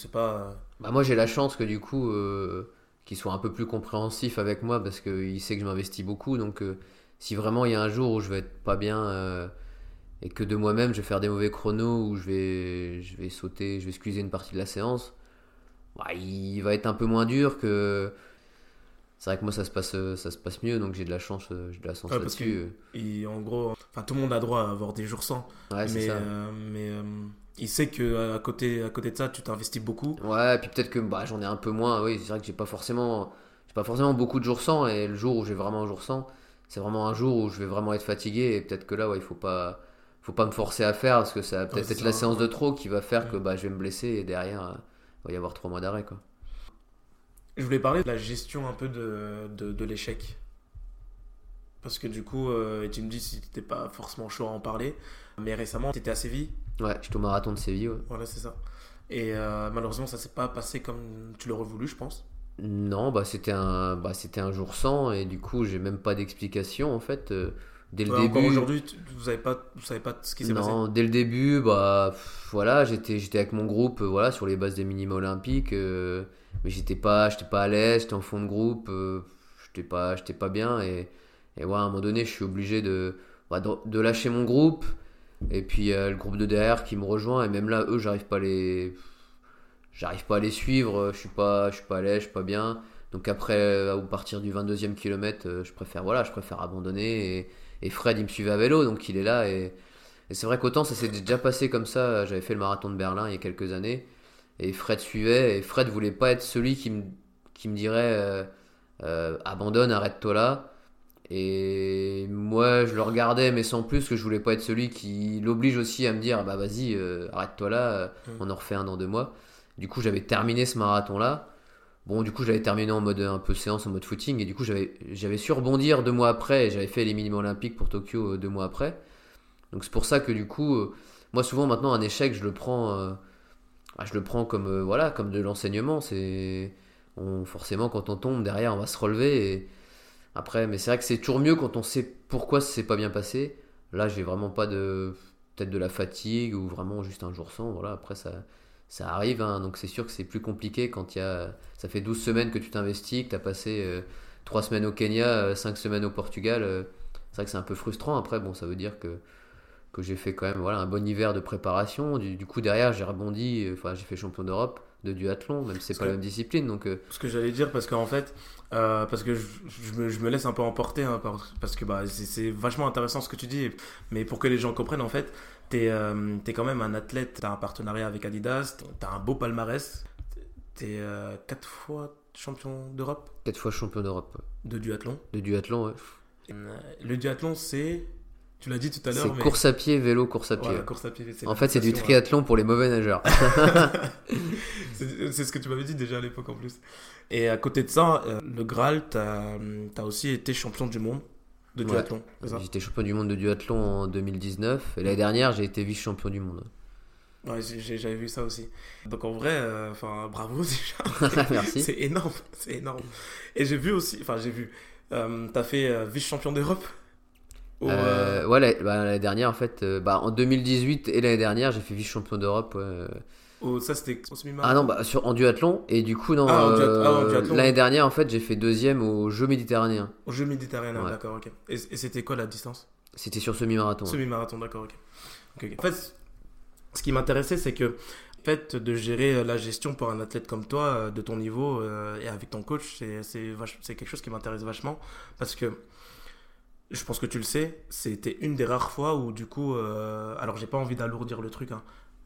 C'est pas. Bah moi j'ai la chance que du coup euh, qu'il soit un peu plus compréhensif avec moi parce qu'il sait que je m'investis beaucoup. Donc euh, si vraiment il y a un jour où je vais être pas bien euh, et que de moi-même je vais faire des mauvais chronos ou je vais, je vais sauter, je vais squeezer une partie de la séance, bah, il va être un peu moins dur que. C'est vrai que moi ça se passe, ça se passe mieux donc j'ai de la chance, euh, j'ai de la chance Ouais, là-dessus. Et en gros, enfin, tout le monde a droit à avoir des jours sans. Ouais, mais ça. euh, mais euh, il sait que à côté, à côté de ça, tu t'investis beaucoup. Ouais, et puis peut-être que bah, j'en ai un peu moins. Oui, c'est vrai que j'ai pas forcément, j'ai pas forcément beaucoup de jours sans. Et le jour où j'ai vraiment un jour sans, c'est vraiment un jour où je vais vraiment être fatigué. Et peut-être que là, ouais, il faut pas, faut pas me forcer à faire parce que ça va peut-être être la séance de trop qui va faire que bah, je vais me blesser et derrière, euh, il va y avoir trois mois d'arrêt quoi. Je voulais parler de la gestion un peu de, de, de l'échec. Parce que du coup, euh, et tu me dis si t'étais pas forcément chaud à en parler, mais récemment, t'étais à Séville. Ouais, j'étais au marathon de Séville. ouais. Voilà, c'est ça. Et euh, malheureusement, ça s'est pas passé comme tu l'aurais voulu, je pense. Non, bah c'était un, bah c'était un jour sans et du coup j'ai même pas d'explication en fait. euh, dès le Ouais, début. aujourd'hui, vous savez pas, vous savez pas ce qui s'est passé. Non, dès le début, bah pff, voilà, j'étais j'étais avec mon groupe, euh, voilà, sur les bases des minima olympiques, mais j'étais pas j'étais pas à l'aise, j'étais en fond de groupe, j'étais pas j'étais pas bien et et ouais, à un moment donné, je suis obligé de bah, de, de lâcher mon groupe et puis euh, le groupe de derrière qui me rejoint et même là eux, j'arrive pas à les j'arrive pas à les suivre, je suis pas je suis pas à l'aise, je suis pas bien. Donc après euh, au partir du 22e kilomètre, euh, je préfère voilà, je préfère abandonner et Fred, il me suivait à vélo, donc il est là. Et, c'est vrai qu'autant ça s'est déjà passé comme ça. J'avais fait le marathon de Berlin il y a quelques années. Et Fred suivait. Et Fred voulait pas être celui qui me, qui me dirait euh, euh, abandonne, arrête-toi là. Et moi, je le regardais, mais sans plus, que je voulais pas être celui qui l'oblige aussi à me dire bah vas-y, euh, arrête-toi là, euh, Mm. on en refait un dans deux mois. Du coup, j'avais terminé ce marathon-là. Bon, du coup, j'avais terminé en mode un peu séance, en mode footing, et du coup, j'avais su rebondir deux mois après, et j'avais fait les minima olympiques pour Tokyo euh, deux mois après. Donc c'est pour ça que du coup, moi souvent maintenant un échec, je le prends, euh, ah, je le prends comme euh, voilà, comme de l'enseignement. C'est forcément quand on tombe derrière, on va se relever. Et après, mais c'est vrai que c'est toujours mieux quand on sait pourquoi ça s'est pas bien passé. Là, j'ai vraiment pas de peut-être de la fatigue ou vraiment juste un jour sans. Voilà, après ça ça arrive, hein. donc c'est sûr que c'est plus compliqué quand il y a. Ça fait 12 semaines que tu t'investis, que tu as passé 3 semaines au Kenya, 5 semaines au Portugal. euh, c'est vrai que c'est un peu frustrant. Après, bon, ça veut dire que, que j'ai fait quand même voilà, un bon hiver de préparation. Du, du coup, derrière, j'ai rebondi. euh, Enfin, j'ai fait champion d'Europe de duathlon, même si c'est pas que- la même discipline. Donc, euh, Ce que j'allais dire, parce qu'en fait, euh, parce que je, je me, je me laisse un peu emporter, hein, par- parce que bah, c'est vachement intéressant ce que tu dis, mais pour que les gens comprennent, en fait, t'es euh, t'es quand même un athlète, t'as un partenariat avec Adidas, t'as un beau palmarès, t'es euh, quatre fois champion d'Europe? 4 fois champion d'Europe de duathlon. de duathlon. ouais. Le duathlon, c'est, tu l'as dit tout à l'heure, C'est mais course à pied, vélo, course à pied. Voilà, course à pied. en fait, c'est du triathlon pour les mauvais nageurs. C'est ce que tu m'avais dit déjà à l'époque en plus. Et à côté de ça, euh, le Graal, t'as as aussi été champion du monde de duathlon. J'étais champion du monde de duathlon en 2019 et l'année dernière, j'ai été vice-champion du monde. Ouais, j'avais vu ça aussi. Donc en vrai, euh, bravo déjà. Merci. C'est énorme, c'est énorme. Et j'ai vu aussi, enfin j'ai vu, euh, t'as fait vice-champion d'Europe? Au, euh, Euh, ouais, l'année bah, l'année dernière, en fait, euh, bah, en 2018 et l'année dernière, j'ai fait vice-champion d'Europe. ouais. au- ça c'était au Ah non, bah, sur, en duathlon. Et du coup, non, Ah, en duat- ah, en duathlon. l'année dernière, en fait, j'ai fait deuxième aux Jeux méditerranéens. Au jeu méditerranéen, Ouais. d'accord, ok. Et, et c'était quoi la distance? C'était sur semi-marathon. Semi-marathon, d'accord, ok. En fait, ce qui m'intéressait, c'est que le fait de gérer la gestion pour un athlète comme toi, de ton niveau euh, et avec ton coach, c'est c'est vach- c'est quelque chose qui m'intéresse vachement parce que je pense que tu le sais, c'était une des rares fois où du coup, euh, alors j'ai pas envie d'alourdir le truc, hein,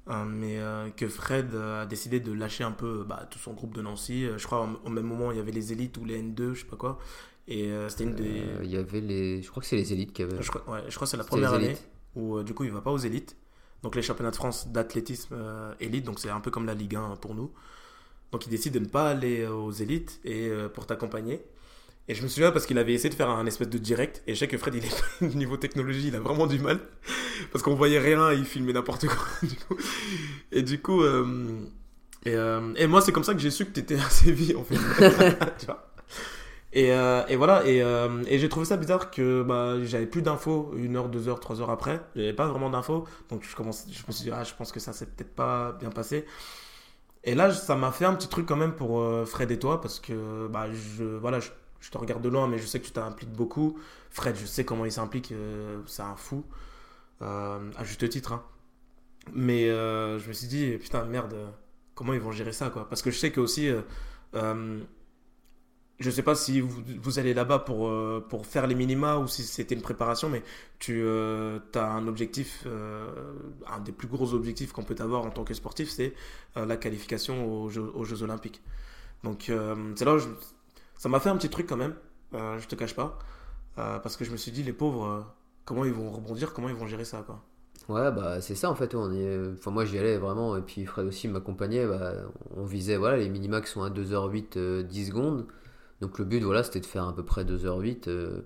hein, mais euh, que Fred euh, a décidé de lâcher un peu bah, tout son groupe de Nancy. Je crois au même moment il y avait les élites ou les N2, je sais pas quoi, et euh, c'était une des. Il y avait les. Je crois que c'est les élites qui avaient. Je crois, ouais, je crois que c'est la première année où du coup il va pas aux élites. Donc les championnats de France d'athlétisme élite, donc c'est un peu comme la Ligue 1 pour nous. Donc il décide de ne pas aller aux élites et pour t'accompagner. Et je me souviens parce qu'il avait essayé de faire un espèce de direct et je sais que Fred il est niveau technologie il a vraiment du mal parce qu'on voyait rien il filmait n'importe quoi du coup. et du coup euh, et, euh, et moi c'est comme ça que j'ai su que tu étais à Séville en fait Tu vois et, euh, et voilà, et, et j'ai trouvé ça bizarre que bah, j'avais plus d'infos une heure, deux heures, trois heures après. J'avais pas vraiment d'infos. Donc je, commence, je me suis dit, ah, je pense que ça s'est peut-être pas bien passé. Et là, ça m'a fait un petit truc quand même pour Fred et toi, parce que bah, je, voilà, je, je te regarde de loin, mais je sais que tu t'impliques beaucoup. Fred, je sais comment il s'implique, euh, c'est un fou, euh, à juste titre. hein. Mais euh, je me suis dit, putain, merde, comment ils vont gérer ça, quoi. Parce que je sais que aussi, euh, je sais pas si vous, allez là-bas pour, pour faire les minima ou si c'était une préparation, mais tu as un objectif, un des plus gros objectifs qu'on peut avoir en tant que sportif, c'est la qualification aux Jeux, Olympiques. Donc c'est là où je- ça m'a fait un petit truc quand même, euh, je te cache pas, Euh, parce que je me suis dit, les pauvres, euh, comment ils vont rebondir, comment ils vont gérer ça, quoi. Ouais, bah c'est ça en fait. On est- Enfin, moi j'y allais vraiment, et puis Fred aussi m'accompagnait. Bah, on visait voilà, les minima qui sont à 2h08, euh, 10 secondes. Donc le but voilà, c'était de faire à peu près 2h08. euh,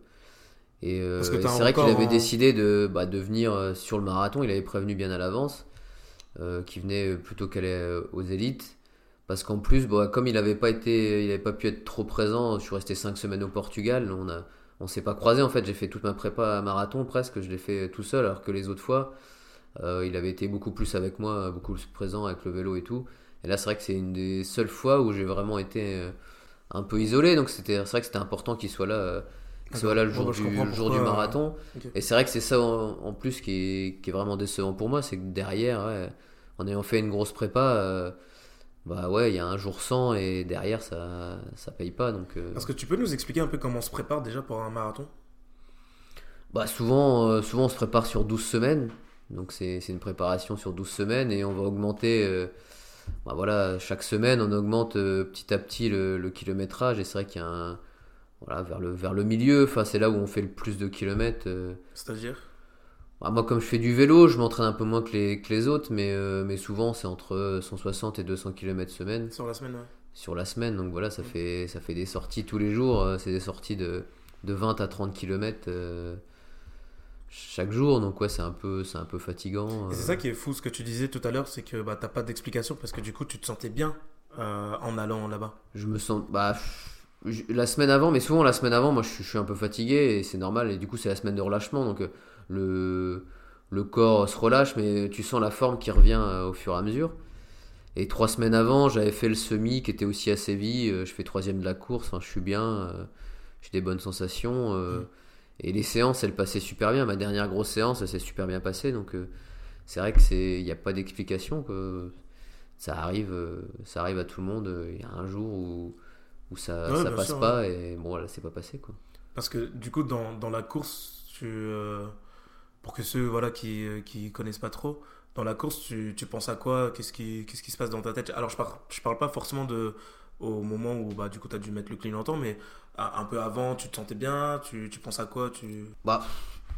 et euh, Parce que et c'est vrai qu'il avait en- décidé de, bah, de venir sur le marathon. Il avait prévenu bien à l'avance qu'il venait plutôt qu'aller aux élites. Parce qu'en plus, bon, comme il n'avait pas été, il avait pas pu être trop présent, je suis resté 5 semaines au Portugal. On a, on s'est pas croisé en fait. J'ai fait toute ma prépa à marathon presque. Je l'ai fait tout seul, alors que les autres fois. Euh, il avait été beaucoup plus avec moi, beaucoup plus présent avec le vélo et tout. Et là, c'est vrai que c'est une des seules fois où j'ai vraiment été euh, un peu isolé. Donc c'était, c'est vrai que c'était important qu'il soit là, euh, qu'il soit là le jour, bah, du, le jour du marathon. Et c'est vrai que c'est ça en, en plus qui est, qui est vraiment décevant pour moi, c'est que derrière, ouais, en ayant fait une grosse prépa, euh, bah ouais, il y a un jour sans et derrière ça, ça paye pas. Donc euh, Est-ce que tu peux nous expliquer un peu comment on se prépare déjà pour un marathon? Bah souvent, euh, souvent on se prépare sur 12 semaines. Donc c'est c'est une préparation sur 12 semaines et on va augmenter, euh, bah voilà, chaque semaine on augmente petit à petit le, le kilométrage et c'est vrai qu'il y a un, voilà, vers le, vers le milieu, enfin c'est là où on fait le plus de kilomètres. C'est-à-dire Bah, moi comme je fais du vélo, je m'entraîne un peu moins que les, que les autres, mais, euh, mais souvent c'est entre 160 et 200 km semaine sur la semaine, ouais. sur la semaine. Donc voilà, ça fait, ça fait des sorties tous les jours. euh, C'est des sorties de, de 20 à 30 km chaque jour. Donc ouais, c'est un peu, c'est un peu fatigant. C'est euh. ça qui est fou, ce que tu disais tout à l'heure, c'est que bah, t'as pas d'explication parce que du coup, tu te sentais bien euh, en allant là-bas. Je me sens... Bah, je- la semaine avant, mais souvent la semaine avant, moi je, suis- je suis un peu fatigué et c'est normal. Et du coup, c'est la semaine de relâchement. Donc euh, le, le corps se relâche, mais tu sens la forme qui revient euh, au fur et à mesure. Et trois semaines avant, j'avais fait le semi qui était aussi à Séville. euh, Je fais troisième de la course, enfin, je suis bien. euh, J'ai des bonnes sensations. euh, Et les séances, elles passaient super bien. Ma dernière grosse séance, elle s'est super bien passée. Donc c'est vrai que c'est, il n'y a pas d'explication. que Ça arrive, ça arrive à tout le monde. Il y a un jour où, où ça, Ouais, ça passe sûr, pas et bon, là, c'est pas passé quoi. Parce que du coup, dans, dans la course, tu, euh, pour que ceux voilà, qui ne qui connaissent pas trop, dans la course, tu, tu penses à quoi? Qu'est-ce qui, qu'est-ce qui se passe dans ta tête? Alors, je parle, je parle pas forcément de, au moment où bah, du coup, tu as dû mettre le clignotant, mais un peu avant, tu te sentais bien? Tu, tu penses à quoi? Tu... Bah,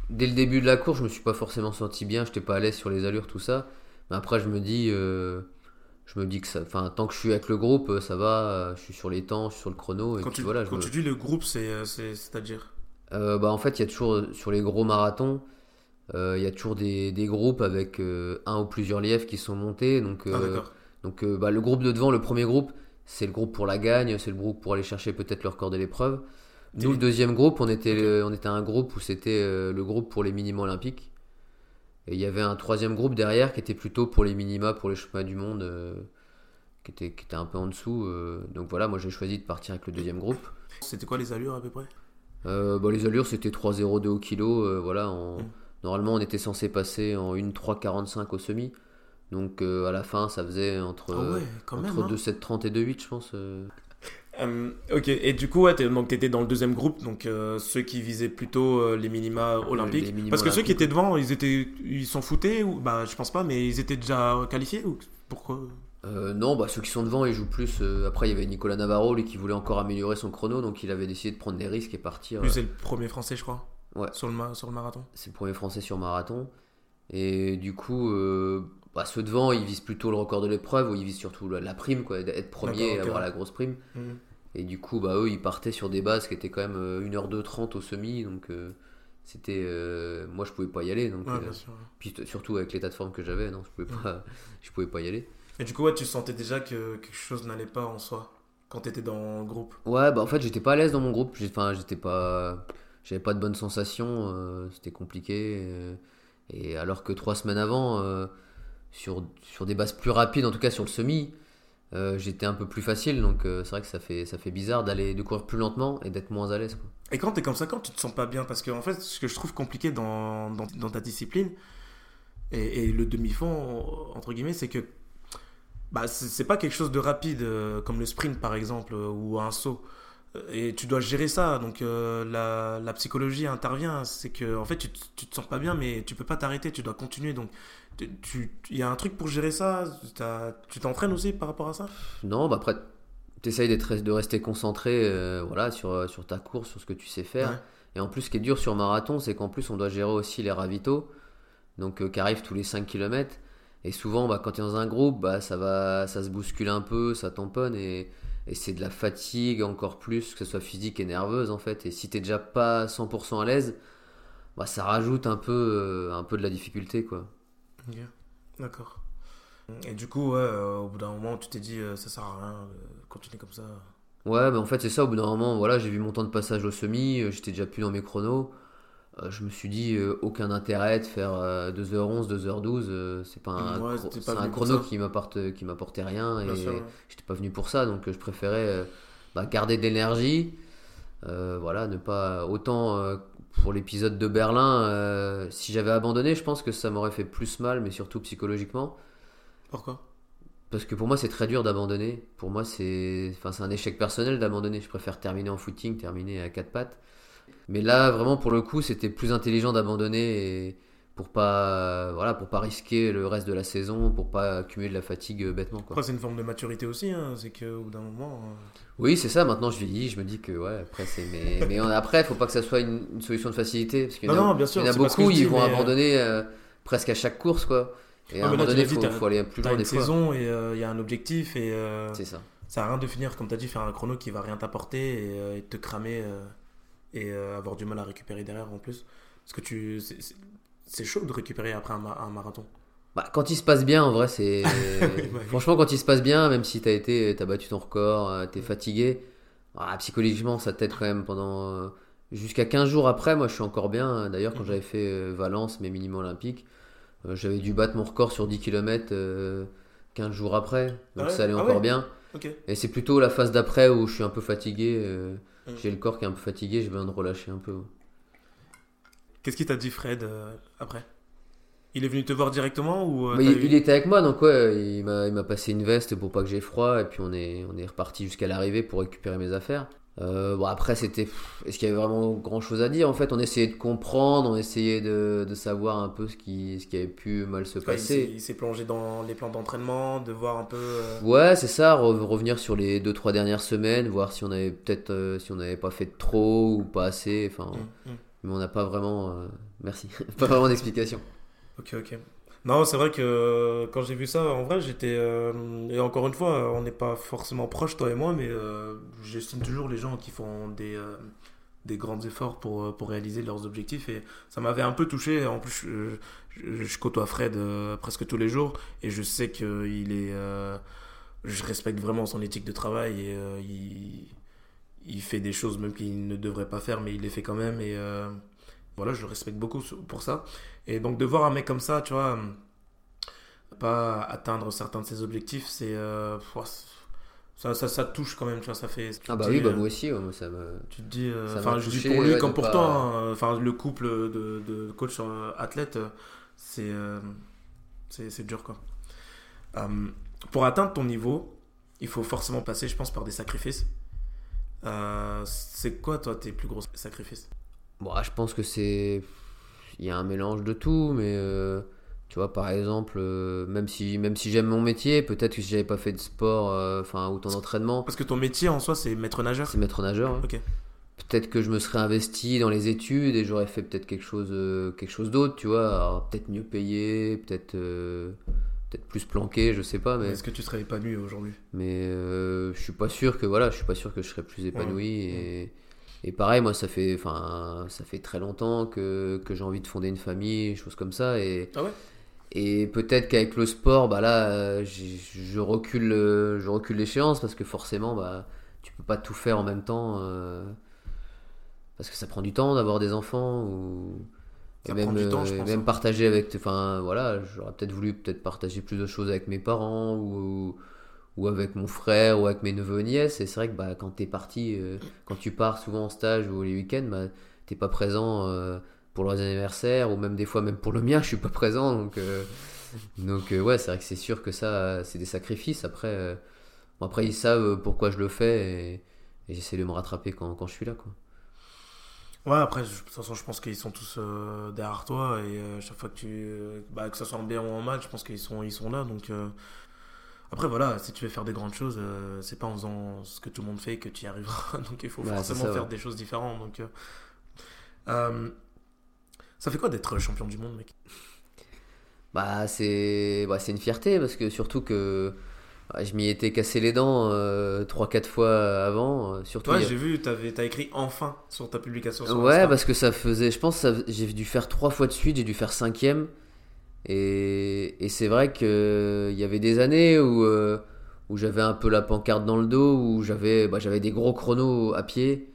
dès le début de la course, je me suis pas forcément senti bien. J'étais pas à l'aise sur les allures, tout ça. Mais après, je me dis, euh, je me dis que ça, enfin, tant que je suis avec le groupe, euh, ça va. euh, Je suis sur les temps, je suis sur le chrono. Et Quand, puis tu, voilà, je quand me- tu dis le groupe, c'est, euh, c'est, c'est-à-dire? Euh, bah, en fait, il y a toujours, euh, sur les gros marathons, euh, il y a toujours des, des groupes avec euh, un ou plusieurs lièvres qui sont montés. Donc, Ah, euh, donc euh, bah, le groupe de devant, le premier groupe, c'est le groupe pour la gagne, c'est le groupe pour aller chercher peut-être le record de l'épreuve. Nous, le deuxième groupe, on était, on était un groupe où c'était euh, le groupe pour les minima olympiques. Et il y avait un troisième groupe derrière qui était plutôt pour les minima, pour les championnats du monde, euh, qui, était, qui était un peu en dessous. euh. donc voilà, moi j'ai choisi de partir avec le deuxième groupe. C'était quoi les allures à peu près? Euh, bah, les allures, c'était 3,02 au kilo. euh, voilà, en- Mm. Normalement, on était censé passer en 1,345 au semi. Donc euh, à la fin, ça faisait entre, Ah ouais, même. entre hein. 2,730 et 2,8, je pense. euh. Euh, ok, et du coup, ouais, donc t'étais dans le deuxième groupe, donc euh, ceux qui visaient plutôt euh, les minima olympiques. les minima Parce que ceux qui étaient devant, ils étaient, ils s'en foutaient ou bah je pense pas, mais ils étaient déjà qualifiés ou pourquoi? Euh, non, bah, ceux qui sont devant, ils jouent plus. euh, après, il y avait Nicolas Navarro, lui, qui voulait encore améliorer son chrono. Donc il avait décidé de prendre des risques et partir. Lui, euh, c'est le premier français, je crois. Ouais. Sur le ma- sur le marathon. c'est le premier français sur marathon. Et du coup, euh, bah, ceux devant, ils visent plutôt le record de l'épreuve ou ils visent surtout la, la prime, quoi, être premier et avoir ouais. la grosse prime. Mhm. Et du coup, bah, eux, ils partaient sur des bases qui étaient quand même euh, 1h230 au semi. Donc, euh, c'était. euh, moi, je pouvais pas y aller. Donc, Ouais, euh, bien sûr. puis, surtout avec l'état de forme que j'avais, non, je pouvais pas, je pouvais pas y aller. Et du coup, ouais, tu sentais déjà que quelque chose n'allait pas en soi quand t'étais dans le groupe? Ouais, bah, en fait, j'étais pas à l'aise dans mon groupe. Enfin, j'étais pas. J'avais pas de bonnes sensations. euh, c'était compliqué. euh, et alors que trois semaines avant, euh, sur, sur des bases plus rapides, en tout cas sur le semi, j'étais un peu plus facile. Donc c'est vrai que ça fait, ça fait bizarre d'aller de courir plus lentement et d'être moins à l'aise. Et quand t'es comme ça, quand tu te sens pas bien, parce que en fait, ce que je trouve compliqué dans, dans, dans ta discipline et, et le demi-fond, entre guillemets, c'est que bah, c'est pas quelque chose de rapide, comme le sprint par exemple, ou un saut. Euh, Et tu dois gérer ça, donc euh, la, la psychologie intervient. C'est que en fait, tu, tu te sens pas bien, mais tu peux pas t'arrêter, tu dois continuer. Donc, tu- il y a un truc pour gérer ça. Tu t'entraînes aussi par rapport à ça? Non, bah après, t'essayes d'être, de rester concentré euh, voilà, sur, sur ta course, sur ce que tu sais faire. Ouais. Et en plus, ce qui est dur sur marathon, c'est qu'en plus, on doit gérer aussi les ravitaux, donc euh, qui arrivent tous les 5 km. Et souvent, bah, quand tu es dans un groupe, bah, ça, va, ça se bouscule un peu, ça tamponne, et, et c'est de la fatigue encore plus, que ce soit physique et nerveuse en fait. Et si t'es déjà pas 100% à l'aise, bah, ça rajoute un peu, euh, un peu de la difficulté. quoi. Ok, D'accord. Et du coup, ouais, euh, au bout d'un moment, tu t'es dit, euh, ça sert à rien de continuer comme ça. Ouais, mais en fait, c'est ça. Au bout d'un moment, voilà, j'ai vu mon temps de passage au semi, j'étais déjà plus dans mes chronos. Euh, je me suis dit, euh, aucun intérêt de faire euh, 2h11, 2h12. euh, c'est pas un, Ouais, chro- c'était c'est pas un chrono qui m'apporte, qui m'apportait rien Bien et ouais. j'étais pas venu pour ça. Donc, je préférais bah, garder de l'énergie. Euh, voilà, ne pas. Autant euh, pour l'épisode de Berlin, euh, si j'avais abandonné, je pense que ça m'aurait fait plus mal, mais surtout psychologiquement. Pourquoi? Parce que pour moi, c'est très dur d'abandonner. Pour moi, c'est enfin, c'est un échec personnel d'abandonner. Je préfère terminer en footing, terminer à quatre pattes. Mais là, vraiment, pour le coup, c'était plus intelligent d'abandonner et pour pas, voilà, pour pas risquer le reste de la saison, pour pas accumuler de la fatigue euh, bêtement. Quoi. Après, c'est une forme de maturité aussi, hein, c'est qu'au bout d'un moment. euh, Oui, c'est ça. Maintenant, je vieillis, je me dis que ouais, après, c'est. Mais, mais on- après, faut pas que ça soit une, une solution de facilité. Parce qu'il y en Non, a, non, bien sûr, il y en a beaucoup, dis, ils vont mais, euh, abandonner euh, presque à chaque course, quoi. Et à Ouais, un moment tu donné, faut, faut aller plus loin une des fois. saison et euh, il y a un objectif et euh, C'est ça. ça sert à rien de finir, comme t'as dit, faire un chrono qui va rien t'apporter et, euh, et te cramer euh, et euh, avoir du mal à récupérer derrière en plus. Parce que tu. c'est- chaud de récupérer après un, ma- un marathon. Bah, quand il se passe bien, en vrai, c'est. bah. Franchement, quand il se passe bien, même si t'as été, t'as battu ton record, euh, t'es fatigué, ah, psychologiquement, ça t'aide quand même pendant. euh, Jusqu'à 15 jours après, moi je suis encore bien. D'ailleurs, quand Mhm. j'avais fait Valence, mes minima olympiques, j'avais dû battre mon record sur 10 km 15 jours après. Donc Ah ouais? ça allait Ah encore ouais? bien. Et c'est plutôt la phase d'après où je suis un peu fatigué. Mhm. J'ai le corps qui est un peu fatigué, j'ai besoin de relâcher un peu. Qu'est-ce qu'il t'a dit, Fred, euh, après? Il est venu te voir directement ou euh, il, eu- il était avec moi, donc ouais, il m'a, il m'a passé une veste pour pas que j'ai froid, et puis on est, on est reparti jusqu'à l'arrivée pour récupérer mes affaires. Euh, bon, après, c'était. Est-ce qu'il y avait vraiment grand chose à dire En fait, on essayait de comprendre, on essayait de, de savoir un peu ce qui, ce qui avait pu mal se Ouais, il s'est- passer. il s'est plongé dans les plans d'entraînement, de voir un peu. euh, Ouais, c'est ça, re- revenir sur les 2-3 dernières semaines, voir si on avait peut-être. euh, si on n'avait pas fait trop ou pas assez, enfin. hum, hum. Mais on n'a pas vraiment. merci. pas vraiment d'explication. Ok, ok. Non, c'est vrai que euh, quand j'ai vu ça, en vrai, j'étais. euh, et encore une fois, on n'est pas forcément proches, toi et moi, mais euh, j'estime toujours les gens qui font des, des grands efforts pour, pour réaliser leurs objectifs. Et ça m'avait un peu touché. En plus, je, côtoie Fred presque tous les jours et je sais qu'il est. je respecte vraiment son éthique de travail et il, il fait des choses même qu'il ne devrait pas faire, mais il les fait quand même. Et voilà, je le respecte beaucoup pour ça. Et donc de voir un mec comme ça, tu vois, pas atteindre certains de ses objectifs, c'est euh, ça, ça, ça te touche quand même, tu vois, ça fait. Ah bah dis, oui, bah euh, moi aussi, ouais, moi, ça me. Tu te dis, euh, enfin, m'a je dis pour lui ouais, comme pour toi, hein, enfin, le couple de, de coach euh, athlète, euh, c'est euh, c'est dur quoi. Euh, pour atteindre ton niveau, il faut forcément passer, je pense, par des sacrifices. Euh, c'est quoi, toi, tes plus gros sacrifices? Bon, ah, je pense que c'est. Il y a un mélange de tout, mais euh, tu vois, par exemple, euh, même si, même si j'aime mon métier, peut-être que si j'avais pas fait de sport, euh, enfin, autant d'entraînement, Parce que ton métier en soi, c'est maître nageur. c'est maître nageur. hein. Ok. Peut-être que je me serais investi dans les études et j'aurais fait peut-être quelque chose, quelque chose d'autre, tu vois, peut-être mieux payé, peut-être, peut-être plus planqué, je sais pas, mais. Est-ce que tu serais épanoui aujourd'hui? Mais euh, je suis pas sûr que voilà je suis pas sûr que je serais plus épanoui et, et pareil moi ça fait enfin ça fait très longtemps que, que j'ai envie de fonder une famille choses comme ça et Ah ouais? et peut-être qu'avec le sport bah là euh, je recule euh, je recule l'échéance parce que forcément bah tu peux pas tout faire en même temps euh, parce que ça prend du temps d'avoir des enfants ou Ça et même, du temps, je pense, même hein. partager avec enfin voilà j'aurais peut-être voulu peut-être partager plus de choses avec mes parents ou ou avec mon frère ou avec mes neveux nièces. Et c'est vrai que bah, quand t'es parti, euh, quand tu pars souvent en stage ou les week-ends, bah, t'es pas présent euh, pour leurs anniversaires ou même des fois même pour le mien, je suis pas présent. Donc, euh, donc ouais, c'est vrai que c'est sûr que ça, c'est des sacrifices. Après, après ils savent pourquoi je le fais et, et j'essaie de me rattraper quand, quand je suis là. Quoi. Ouais, après, de toute façon, je pense qu'ils sont tous derrière toi et chaque fois que tu. bah, que ça soit en bien ou en mal, je pense qu'ils sont, ils sont là. Donc, après, voilà, si tu veux faire des grandes choses, euh, c'est pas en faisant ce que tout le monde fait que tu y arriveras. donc il faut forcément faire des choses différentes. Donc, euh, euh, ça fait quoi d'être champion du monde, mec? Bah, c'est bah, une fierté parce que surtout que je m'y étais cassé les dents 3-4 fois avant. Surtout, ouais, j'ai vu, tu as écrit enfin sur ta publication. Sur ouais, parce que ça faisait, je pense, j'ai dû faire 3 fois de suite, j'ai dû faire cinquième. Et, c'est vrai qu'il y avait des années où, euh, où j'avais un peu la pancarte dans le dos, où j'avais bah, des gros chronos à pied.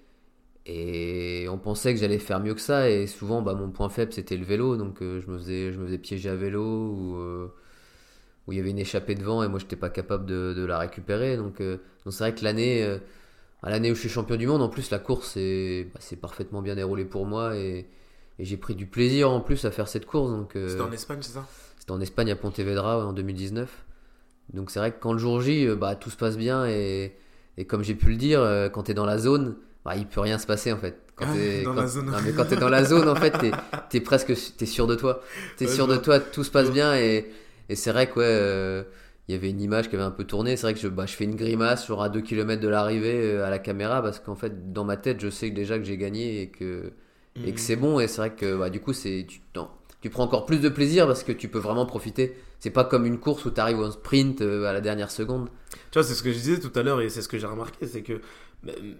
Et on pensait que j'allais faire mieux que ça. Et souvent, bah, mon point faible, c'était le vélo. Donc euh, je, me faisais, je me faisais piéger à vélo, euh, où il y avait une échappée devant, et moi, je n'étais pas capable de, de, la récupérer. Donc c'est vrai que l'année l'année où je suis champion du monde, en plus, la course, c'est bah, parfaitement bien déroulé pour moi. Et, et j'ai pris du plaisir en plus à faire cette course. Donc, euh, C'était en Espagne, c'est ça? C'était en Espagne à Pontevedra en 2019. Donc c'est vrai que quand le jour J, euh, bah, tout se passe bien et, et comme j'ai pu le dire, euh, quand tu es dans la zone, bah, il peut rien se passer en fait. Quand tu es, dans la zone. Non, mais quand es dans la zone, en fait, tu es, presque es sûr de toi. Tu es sûr de toi, tout se passe bien et, et c'est vrai que ouais, il y avait une image qui avait un peu tourné. C'est vrai que je, bah, je fais une grimace genre à 2 km de l'arrivée à la caméra parce qu'en fait, dans ma tête, je sais déjà que j'ai gagné et que et que c'est bon. Et c'est vrai que bah, du coup, c'est tu, tu prends encore plus de plaisir parce que tu peux vraiment profiter. C'est pas comme une course où tu arrives en sprint euh, à la dernière seconde. Tu vois, c'est ce que je disais tout à l'heure et c'est ce que j'ai remarqué, c'est que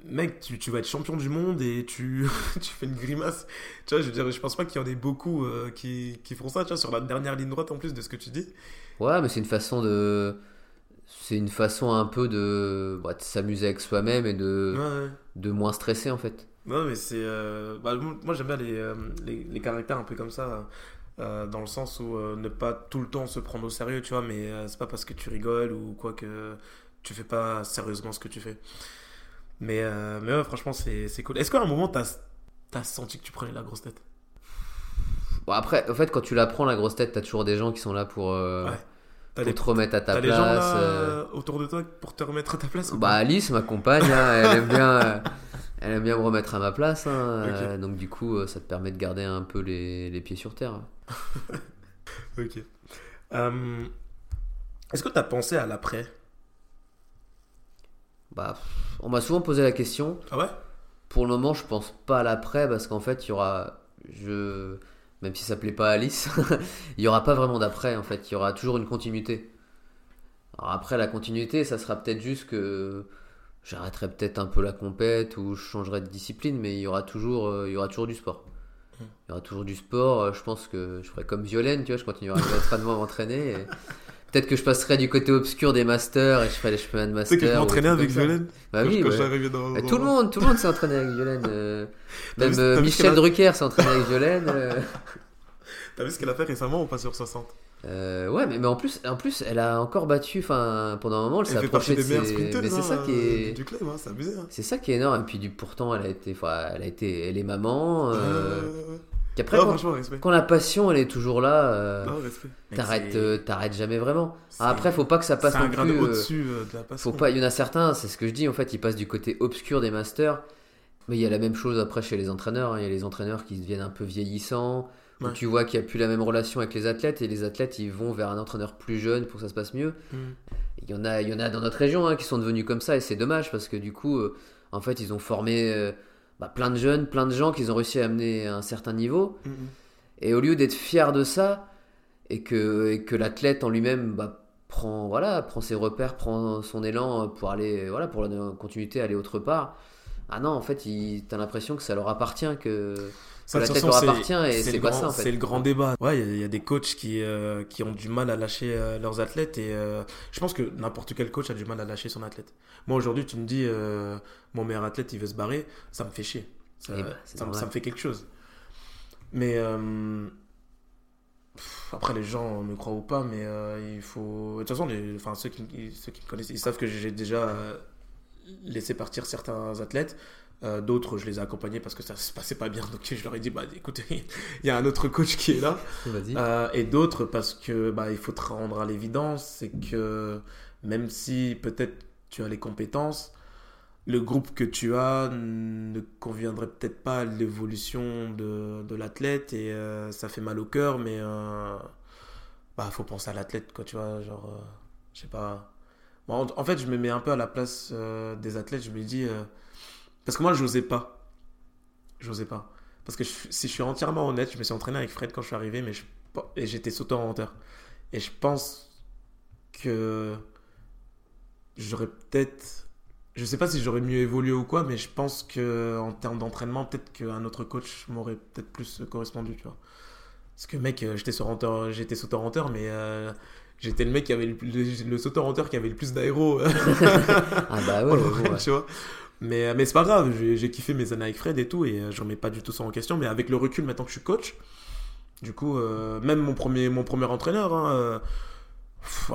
mec, tu, tu, vas être champion du monde et tu, tu fais une grimace. Tu vois, je veux dire, je pense pas qu'il y en ait beaucoup euh, qui, qui, font ça, tu vois, sur la dernière ligne droite en plus de ce que tu dis. Ouais, mais c'est une façon de. C'est une façon un peu de, bah, de s'amuser avec soi-même et de, de moins stresser en fait. Non, mais c'est. Euh, bah, moi, j'aime bien les, euh, les, les, caractères un peu comme ça, euh, dans le sens où ne pas tout le temps se prendre au sérieux, tu vois, mais c'est pas parce que tu rigoles ou quoi que tu fais pas sérieusement ce que tu fais. Mais, mais ouais, franchement, c'est cool. Est-ce qu'à un moment, t'as as senti que tu prenais la grosse tête? Bon, après, en fait, quand tu la prends, la grosse tête, t'as toujours des gens qui sont là pour. Ouais. Pour te remettre à ta place. T'as les gens là, autour de toi pour te remettre à ta place Bah Alice, ma compagne, hein, elle aime bien, elle aime bien me remettre à ma place. Hein, euh, donc du coup, euh, ça te permet de garder un peu les, les pieds sur terre. ok. Euh, est-ce que tu as pensé à l'après? Bah, on m'a souvent posé la question. Ah ouais? Pour le moment, je pense pas à l'après parce qu'en fait, il y aura, je, même si ça plaît pas à Alice, il y aura pas vraiment d'après. En fait, il y aura toujours une continuité. Alors après, la continuité, ça sera peut-être juste que j'arrêterai peut-être un peu la compète ou je changerai de discipline, mais il y aura toujours, euh, il y aura toujours du sport. Hmm. Il y aura toujours du sport. Euh, je pense que je ferai comme Violaine, tu vois, je continuerai à l'entraînement à m'entraîner. Peut-être que je passerai du côté obscur des masters et je ferai les chemins de master. Tu sais que je m'entraînais avec Violaine Bah oui, quand dans, bah, Tout le monde, tout le monde s'est entraîné avec Violaine. Euh, même Michel Drucker s'est entraîné avec Violaine. T'as vu ce qu'elle a fait récemment ou pas sur 60 euh, ouais, mais, mais, en plus, en plus, elle a encore battu. Enfin, pendant un moment, elle s'est approchée de ses. Mais c'est ça qui est. Du club, hein, c'est abusé. Hein. C'est ça qui est énorme. Et puis, du, pourtant, elle a été, elle a été, elle est maman. Euh... Qu'après, quand, quand, la passion, elle est toujours là, euh, t'arrêtes, euh, t'arrêtes jamais vraiment. Ah, après, faut pas que ça passe non plus. Euh, au-dessus euh, de la passion. Faut pas. Il y en a certains, c'est ce que je dis. En fait, ils passent du côté obscur des masters. Mais il y a la même chose après chez les entraîneurs. Hein. Il y a les entraîneurs qui deviennent un peu vieillissants tu vois qu'il n'y a plus la même relation avec les athlètes et les athlètes ils vont vers un entraîneur plus jeune pour que ça se passe mieux. Mm. Il y en a, il y en a dans notre région hein, qui sont devenus comme ça et c'est dommage parce que du coup, euh, en fait, ils ont formé euh, bah, plein de jeunes, plein de gens qu'ils ont réussi à amener à un certain niveau. Mm, mm. Et au lieu d'être fier de ça et que, et que l'athlète en lui-même bah, prend, voilà, prend ses repères, prend son élan pour aller, voilà, pour la continuité, aller autre part. Ah non, en fait, tu as l'impression que ça leur appartient, que ça, la tête leur appartient et c'est pas ça en fait. C'est le grand débat. Ouais, il y, a des coachs qui, euh, qui ont du mal à lâcher euh, leurs athlètes et euh, je pense que n'importe quel coach a du mal à lâcher son athlète. Moi aujourd'hui, tu me dis, mon meilleur athlète il veut se barrer, ça me fait chier. Ça, eh ça, me fait quelque chose. Mais pff, après, les gens me croient ou pas, mais il faut. De toute façon, les... enfin, ceux, qui... ceux qui me connaissent, ils savent que j'ai déjà laissé partir certains athlètes. Euh, D'autres, je les ai accompagnés parce que ça se passait pas bien. Donc, je leur ai dit, bah écoutez, il y a un autre coach qui est là. Euh, et d'autres parce que bah, il faut te rendre à l'évidence, c'est que même si peut-être tu as les compétences, le groupe que tu as ne conviendrait peut-être pas à l'évolution de, de l'athlète et euh, ça fait mal au cœur, mais bah faut penser à l'athlète quoi, tu vois, genre je sais pas. Bon, en, en fait, je me mets un peu à la place des athlètes, je me dis parce que moi j'osais pas, j'osais pas. Parce que je- si je suis entièrement honnête, je me suis entraîné avec Fred quand je suis arrivé, mais je, et j'étais sauteur-renteur. Et je pense que j'aurais peut-être. Je sais pas si j'aurais mieux évolué ou quoi, mais je pense que en termes d'entraînement, peut-être qu'un autre coach m'aurait peut-être plus correspondu, tu vois. Parce que mec, euh, j'étais sauteur, j'étais sauteur-renteur, mais euh, j'étais le mec qui avait le, le, le sauteur-renteur qui avait le plus d'aéro. Ah bah ouais, ouais. tu vois. Mais, mais c'est pas grave, j'ai kiffé mes années avec Fred et tout, et euh, je remets pas du tout ça en question. Mais avec le recul, maintenant que je suis coach, du coup, euh, même mon premier, mon premier entraîneur, hein, euh,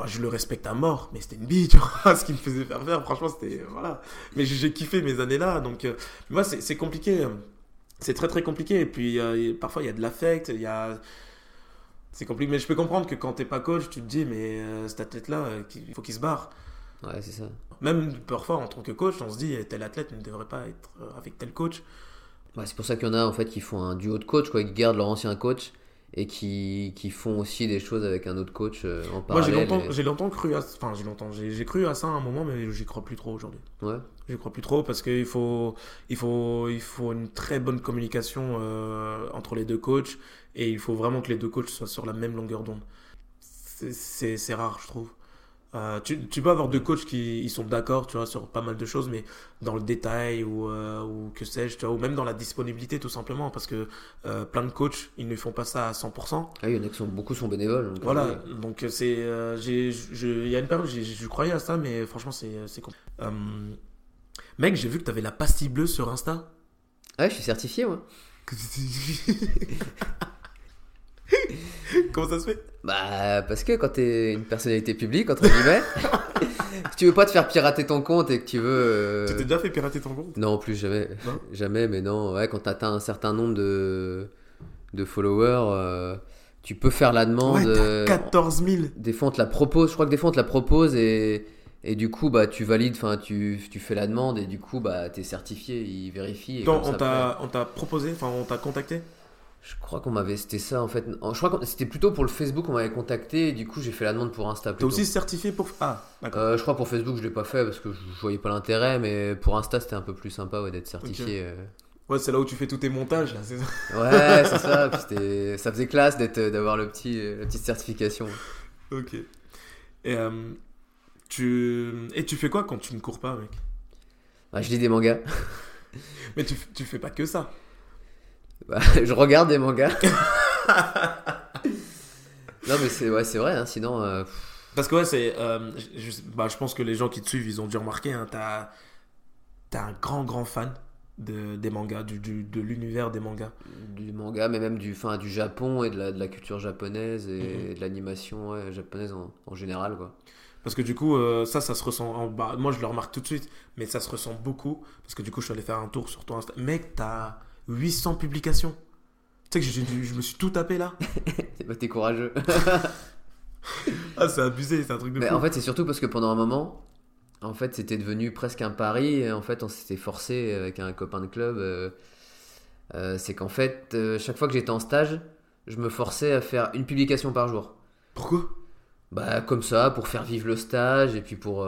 je le respecte à mort, mais c'était une bille, ce qu'il me faisait faire faire, franchement, c'était. Voilà. Mais j'ai kiffé mes années là, donc, euh, moi, c'est compliqué. C'est très très compliqué, et puis euh, parfois il y a de l'affect, il y a. C'est compliqué, mais je peux comprendre que quand t'es pas coach, tu te dis, mais euh, cet athlète-là, euh, il faut qu'il se barre. Ouais, c'est ça. Même parfois, en tant que coach, on se dit tel athlète ne devrait pas être euh, avec tel coach. Ouais, c'est pour ça qu'il y en a en fait qui font un duo de coach, quoi, qui gardent leur ancien coach et qui, qui font aussi des choses avec un autre coach euh, en Moi, j'ai parallèle. longtemps, et- j'ai longtemps cru à, enfin, j'ai longtemps, j'ai j'ai cru à ça à un moment, mais j'y crois plus trop aujourd'hui. Ouais. J'y crois plus trop parce qu'il faut, il faut, il faut une très bonne communication euh, entre les deux coachs et il faut vraiment que les deux coachs soient sur la même longueur d'onde. C'est- C'est c'est rare, je trouve. Euh, tu, tu peux avoir deux coachs qui ils sont d'accord, tu vois, sur pas mal de choses, mais dans le détail ou, euh, ou que sais-je, tu vois, ou même dans la disponibilité, tout simplement, parce que euh, plein de coachs, ils ne font pas ça à 100%. Ah, il y en a qui sont beaucoup sont bénévoles. donc, Voilà, donc c'est, il y a une période, j'ai- je croyais à ça, mais franchement, c'est, c'est mec, j'ai vu que t'avais la pastille bleue sur Insta. Ouais, je suis certifié, moi. Comment ça se fait? Bah, parce que quand t'es une personnalité publique, entre guillemets, si tu veux pas te faire pirater ton compte et que tu veux. euh, Tu t'es déjà fait pirater ton compte? Non, plus jamais. Non? Jamais, mais non. Ouais, quand t'atteins un certain nombre de, de followers, euh, tu peux faire la demande. Ouais, euh, t'as 14 000. Des fois, on te la propose. Je crois que des fois, on te la propose et, et du coup, bah, tu valides, enfin, tu, tu fais la demande et du coup, bah, t'es certifié, ils vérifient. Et Quand comme ça, on après- t'a, on t'a proposé, enfin, on t'a contacté? Je crois qu'on m'avait. C'était ça en fait. Je crois que c'était plutôt pour le Facebook, on m'avait contacté et du coup, j'ai fait la demande pour Insta T'es aussi certifié pour. Ah, d'accord. Euh, je crois pour Facebook, je l'ai pas fait parce que je, voyais pas l'intérêt, mais pour Insta, c'était un peu plus sympa ouais, d'être certifié. euh. Ouais, c'est là où tu fais tous tes montages, là, c'est ça Ouais, c'est ça. Puis ça faisait classe d'être, d'avoir le petit, euh, la petite certification. Ok. Et, euh, tu... Et tu fais quoi quand tu ne cours pas, mec Ouais, je lis des mangas. Mais tu, tu fais pas que ça. Bah, je regarde des mangas. non, mais c'est, ouais, vrai. hein, sinon, euh, Parce que ouais, c'est. euh, je, bah, je pense que les gens qui te suivent, ils ont dû remarquer. Hein, t'as, un grand, grand fan de, des mangas, du, du- de l'univers des mangas. du manga, mais même du, fin, du Japon et de la, de la culture japonaise et Mhm. de l'animation ouais, japonaise en, en général, quoi. Parce que du coup, euh, ça, ça se ressent. en- bah, moi, je le remarque tout de suite, mais ça se ressent beaucoup. Parce que du coup, je suis allé faire un tour sur ton Insta. Mec, t'as 800 publications. Tu sais que je me suis tout tapé là. Bah, t'es courageux. Ah, c'est abusé, c'est un truc de Mais fou. en fait, c'est surtout parce que pendant un moment, en fait, c'était devenu presque un pari. Et en fait, on s'était forcé avec un copain de club. euh, euh, c'est qu'en fait, euh, chaque fois que j'étais en stage, je me forçais à faire une publication par jour. Pourquoi? Bah, comme ça, pour faire vivre le stage et puis pour,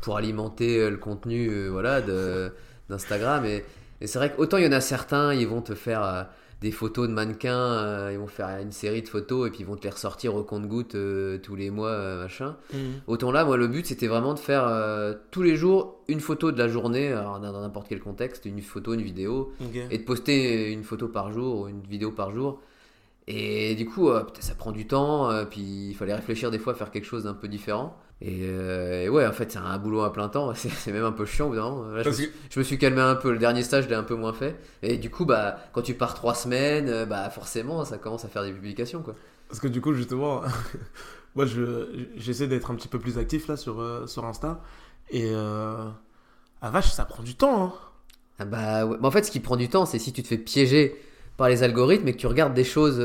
pour alimenter le contenu voilà, de- d'Instagram. Et, et c'est vrai qu'autant il y en a certains, ils vont te faire euh, des photos de mannequins, euh, ils vont faire une série de photos et puis ils vont te les ressortir au compte-goutte euh, tous les mois, machin. Autant là, moi, le but, c'était vraiment de faire tous les jours une photo de la journée, alors dans n'importe quel contexte, une photo, une vidéo, et de poster une photo par jour ou une vidéo par jour. Et du coup, ça prend du temps, puis il fallait réfléchir des fois à faire quelque chose d'un peu différent. Et, euh, et ouais, en fait, c'est un boulot à plein temps, c'est même un peu chiant. Là, je, me suis, que- je me suis calmé un peu, le dernier stage, je l'ai un peu moins fait. Et du coup, bah, quand tu pars trois semaines, euh, bah, forcément, ça commence à faire des publications, quoi. Parce que du coup, justement, moi, je, j'essaie d'être un petit peu plus actif là sur, euh, sur Insta. Et. Euh... Ah vache, ça prend du temps. Hein. Ah bah, ouais. Mais en fait, ce qui prend du temps, c'est si tu te fais piéger par les algorithmes et que tu regardes des choses.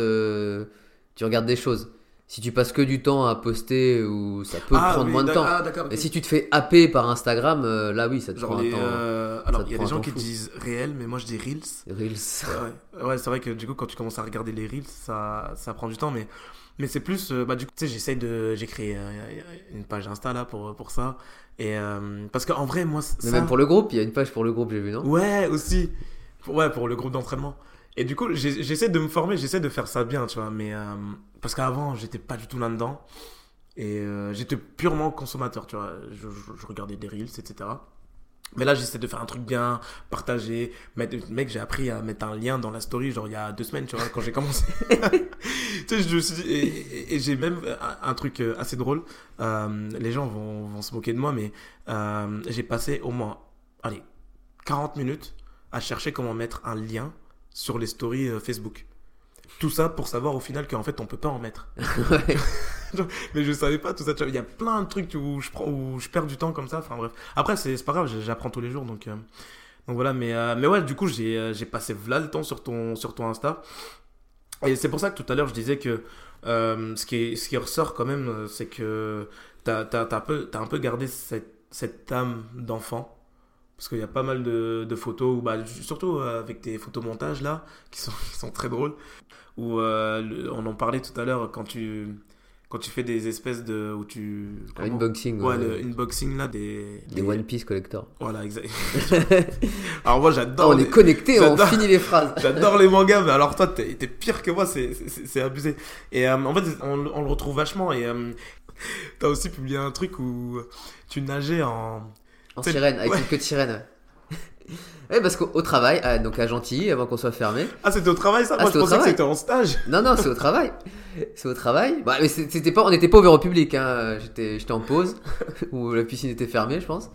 Tu regardes des choses. Si tu passes que du temps à poster, ou ça peut Ah, prendre oui, moins de temps. Ah, d'accord. ok. Et si tu te fais happer par Instagram, euh, là oui, ça te Genre prend les, un temps. euh, Alors, il y a des gens qui fou. disent réel, mais moi je dis reels. Reels. Ouais, ouais c'est vrai que du coup, quand tu commences à regarder les reels, ça, ça prend du temps, mais, mais c'est plus. euh, bah, du coup, tu sais, j'essaye de. J'ai créé une page Insta là pour, pour ça. Et parce qu'en vrai, moi, Mais ça. même pour le groupe, il y a une page pour le groupe, j'ai vu, non? Ouais, aussi. Ouais, pour le groupe d'entraînement. Et du coup, j'essaie de me former, j'essaie de faire ça bien, tu vois. Mais. euh, parce qu'avant, j'étais pas du tout là-dedans. Et euh, j'étais purement consommateur, tu vois. Je, regardais des reels, etc. Mais là, j'essaie de faire un truc bien, partager. Mec, j'ai appris à mettre un lien dans la story, genre il y a deux semaines, tu vois, quand j'ai commencé. tu sais, je me suis et, j'ai même un, un truc euh, assez drôle. Euh, les gens vont, vont se moquer de moi, mais euh, j'ai passé au moins, allez, 40 minutes à chercher comment mettre un lien sur les stories euh, Facebook. Tout ça pour savoir au final qu'en fait on peut pas en mettre. Mais je savais pas tout ça. Il y a plein de trucs où je, prends, où je perds du temps comme ça. Enfin bref. Après, c'est pas grave, j'apprends tous les jours. Donc, euh, donc voilà. Mais, euh, mais ouais, du coup, j'ai euh, passé là le temps sur ton, sur ton Insta. Et c'est pour ça que tout à l'heure, je disais que euh, ce, qui est- ce qui ressort quand même, c'est que t'as as, un, peu- t'as un peu gardé cette, cette âme d'enfant. Parce qu'il y a pas mal de, de photos, où, bah, surtout euh, avec tes photomontages là, qui sont, qui sont très drôles. Où euh, on en parlait tout à l'heure quand tu, quand tu fais des espèces de. où tu. Un unboxing. Ouais, ouais. le unboxing là des. Des One Piece Collector. Voilà, exact. alors moi j'adore. on les- est connectés, on finit les phrases. J'adore les mangas, mais alors toi, t'es t'es pire que moi, c'est- abusé. Et euh, en fait, on, on le retrouve vachement. Et euh, t'as aussi publié un truc où tu nageais en. En sirène, avec ouais. une queue de sirène. Ouais, parce qu'au au travail, ah, donc à Gentilly, avant qu'on soit fermé. Ah, c'était au travail ça? Ah, Moi, je pensais que c'était en stage. Non, non, c'est au travail. C'est au travail. Bah, mais c'était pas, on n'était pas ouvert au public. Hein. J'étais, j'étais en pause, où la piscine était fermée, je pense.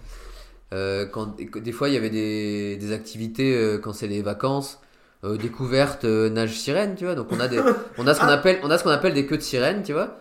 Euh, quand, des fois, il y avait des, des activités euh, quand c'est les vacances, euh, découverte, euh, nage sirène, tu vois. Donc on a des, on a ce qu'on Ah. appelle, on a ce qu'on appelle des queues de sirène, tu vois.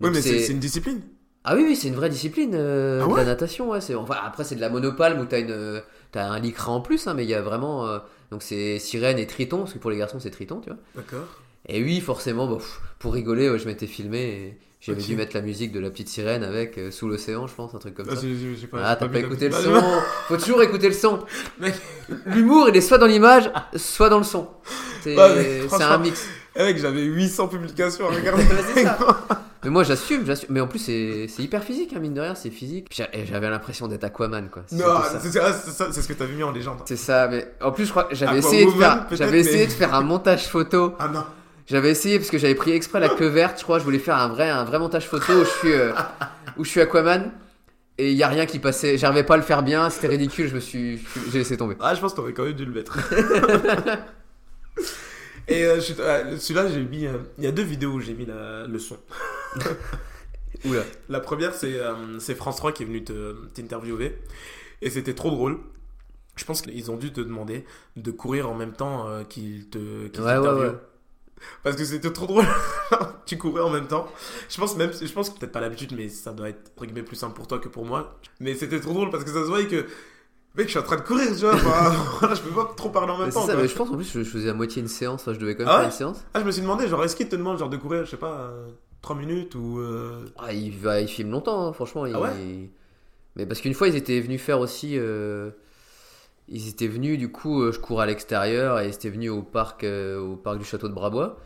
Oui, mais c'est c'est une discipline. Ah oui, oui, c'est une vraie discipline, euh, Ah de la natation. Ouais, c'est, enfin, après, c'est de la monopalme où t'as, une, t'as un lycra en plus, hein, mais il y a vraiment. euh, donc c'est sirène et triton, parce que pour les garçons, c'est triton, tu vois. D'accord. Et oui, forcément, bon, pff, pour rigoler, ouais, je m'étais filmé et j'avais Ok. dû mettre la musique de la petite sirène avec euh, Sous l'océan, je pense, un truc comme Ah, ça. j'ai- j'ai- j'ai pas- Ah, j'ai t'as pas écouté le son. Ah, Faut toujours écouter le son. Mec. L'humour, il est soit dans l'image, soit dans le son. C'est mais c'est franchement, un mix. Eh, mec, j'avais 800 publications à regarder. C'est ça. Mais moi, j'assume, j'assume. Mais en plus, c'est c'est hyper physique, hein, mine de rien, c'est physique. Puis j'a- et J'avais l'impression d'être Aquaman, quoi. C'est non, surtout ça. c'est c'est- c'est ça, c'est ce que t'avais mis en légende. C'est ça, mais en plus, je crois que j'avais essayé de faire, peut-être, j'avais essayé de faire un montage photo. Ah non. J'avais essayé parce que j'avais pris exprès la queue verte, je crois. Je voulais faire un vrai, un vrai montage photo où je suis, euh, où je suis Aquaman. Et il y a rien qui passait. J'arrivais pas à le faire bien. C'était ridicule. Je me suis, j'ai laissé tomber. Ah, je pense que t'aurais quand même dû le mettre. Et euh, euh, celui-là, j'ai mis. euh, Il y a deux vidéos où j'ai mis la- le son. Oula. La première, c'est euh, c'est France 3 qui est venu te- t'interviewer. Et c'était trop drôle. Je pense qu'ils ont dû te demander de courir en même temps euh, qu'ils te qu'ils Ouais, ouais, ouais. Parce que c'était trop drôle. tu courais en même temps. Je pense même, je pense que peut-être pas l'habitude, mais ça doit être entre guillemets, plus simple pour toi que pour moi. Mais c'était trop drôle parce que ça se voyait que, mec, je suis en train de courir, tu vois. Enfin, je peux pas trop parler en même Mais temps. c'est ça, quoi. mais je pense en plus je, je faisais à moitié une séance. Enfin, je devais quand même Ah faire une séance. Ah, je me suis demandé, genre, est-ce qu'il te demande genre de courir, je sais pas, 3 minutes ou. euh, Ah, il, va, il filme longtemps, hein, franchement. il- Ah ouais Mais parce qu'une fois, ils étaient venus faire aussi. euh, Ils étaient venus, du coup, euh, je courais à l'extérieur et ils étaient venus au parc, euh, au parc du château de Brabois.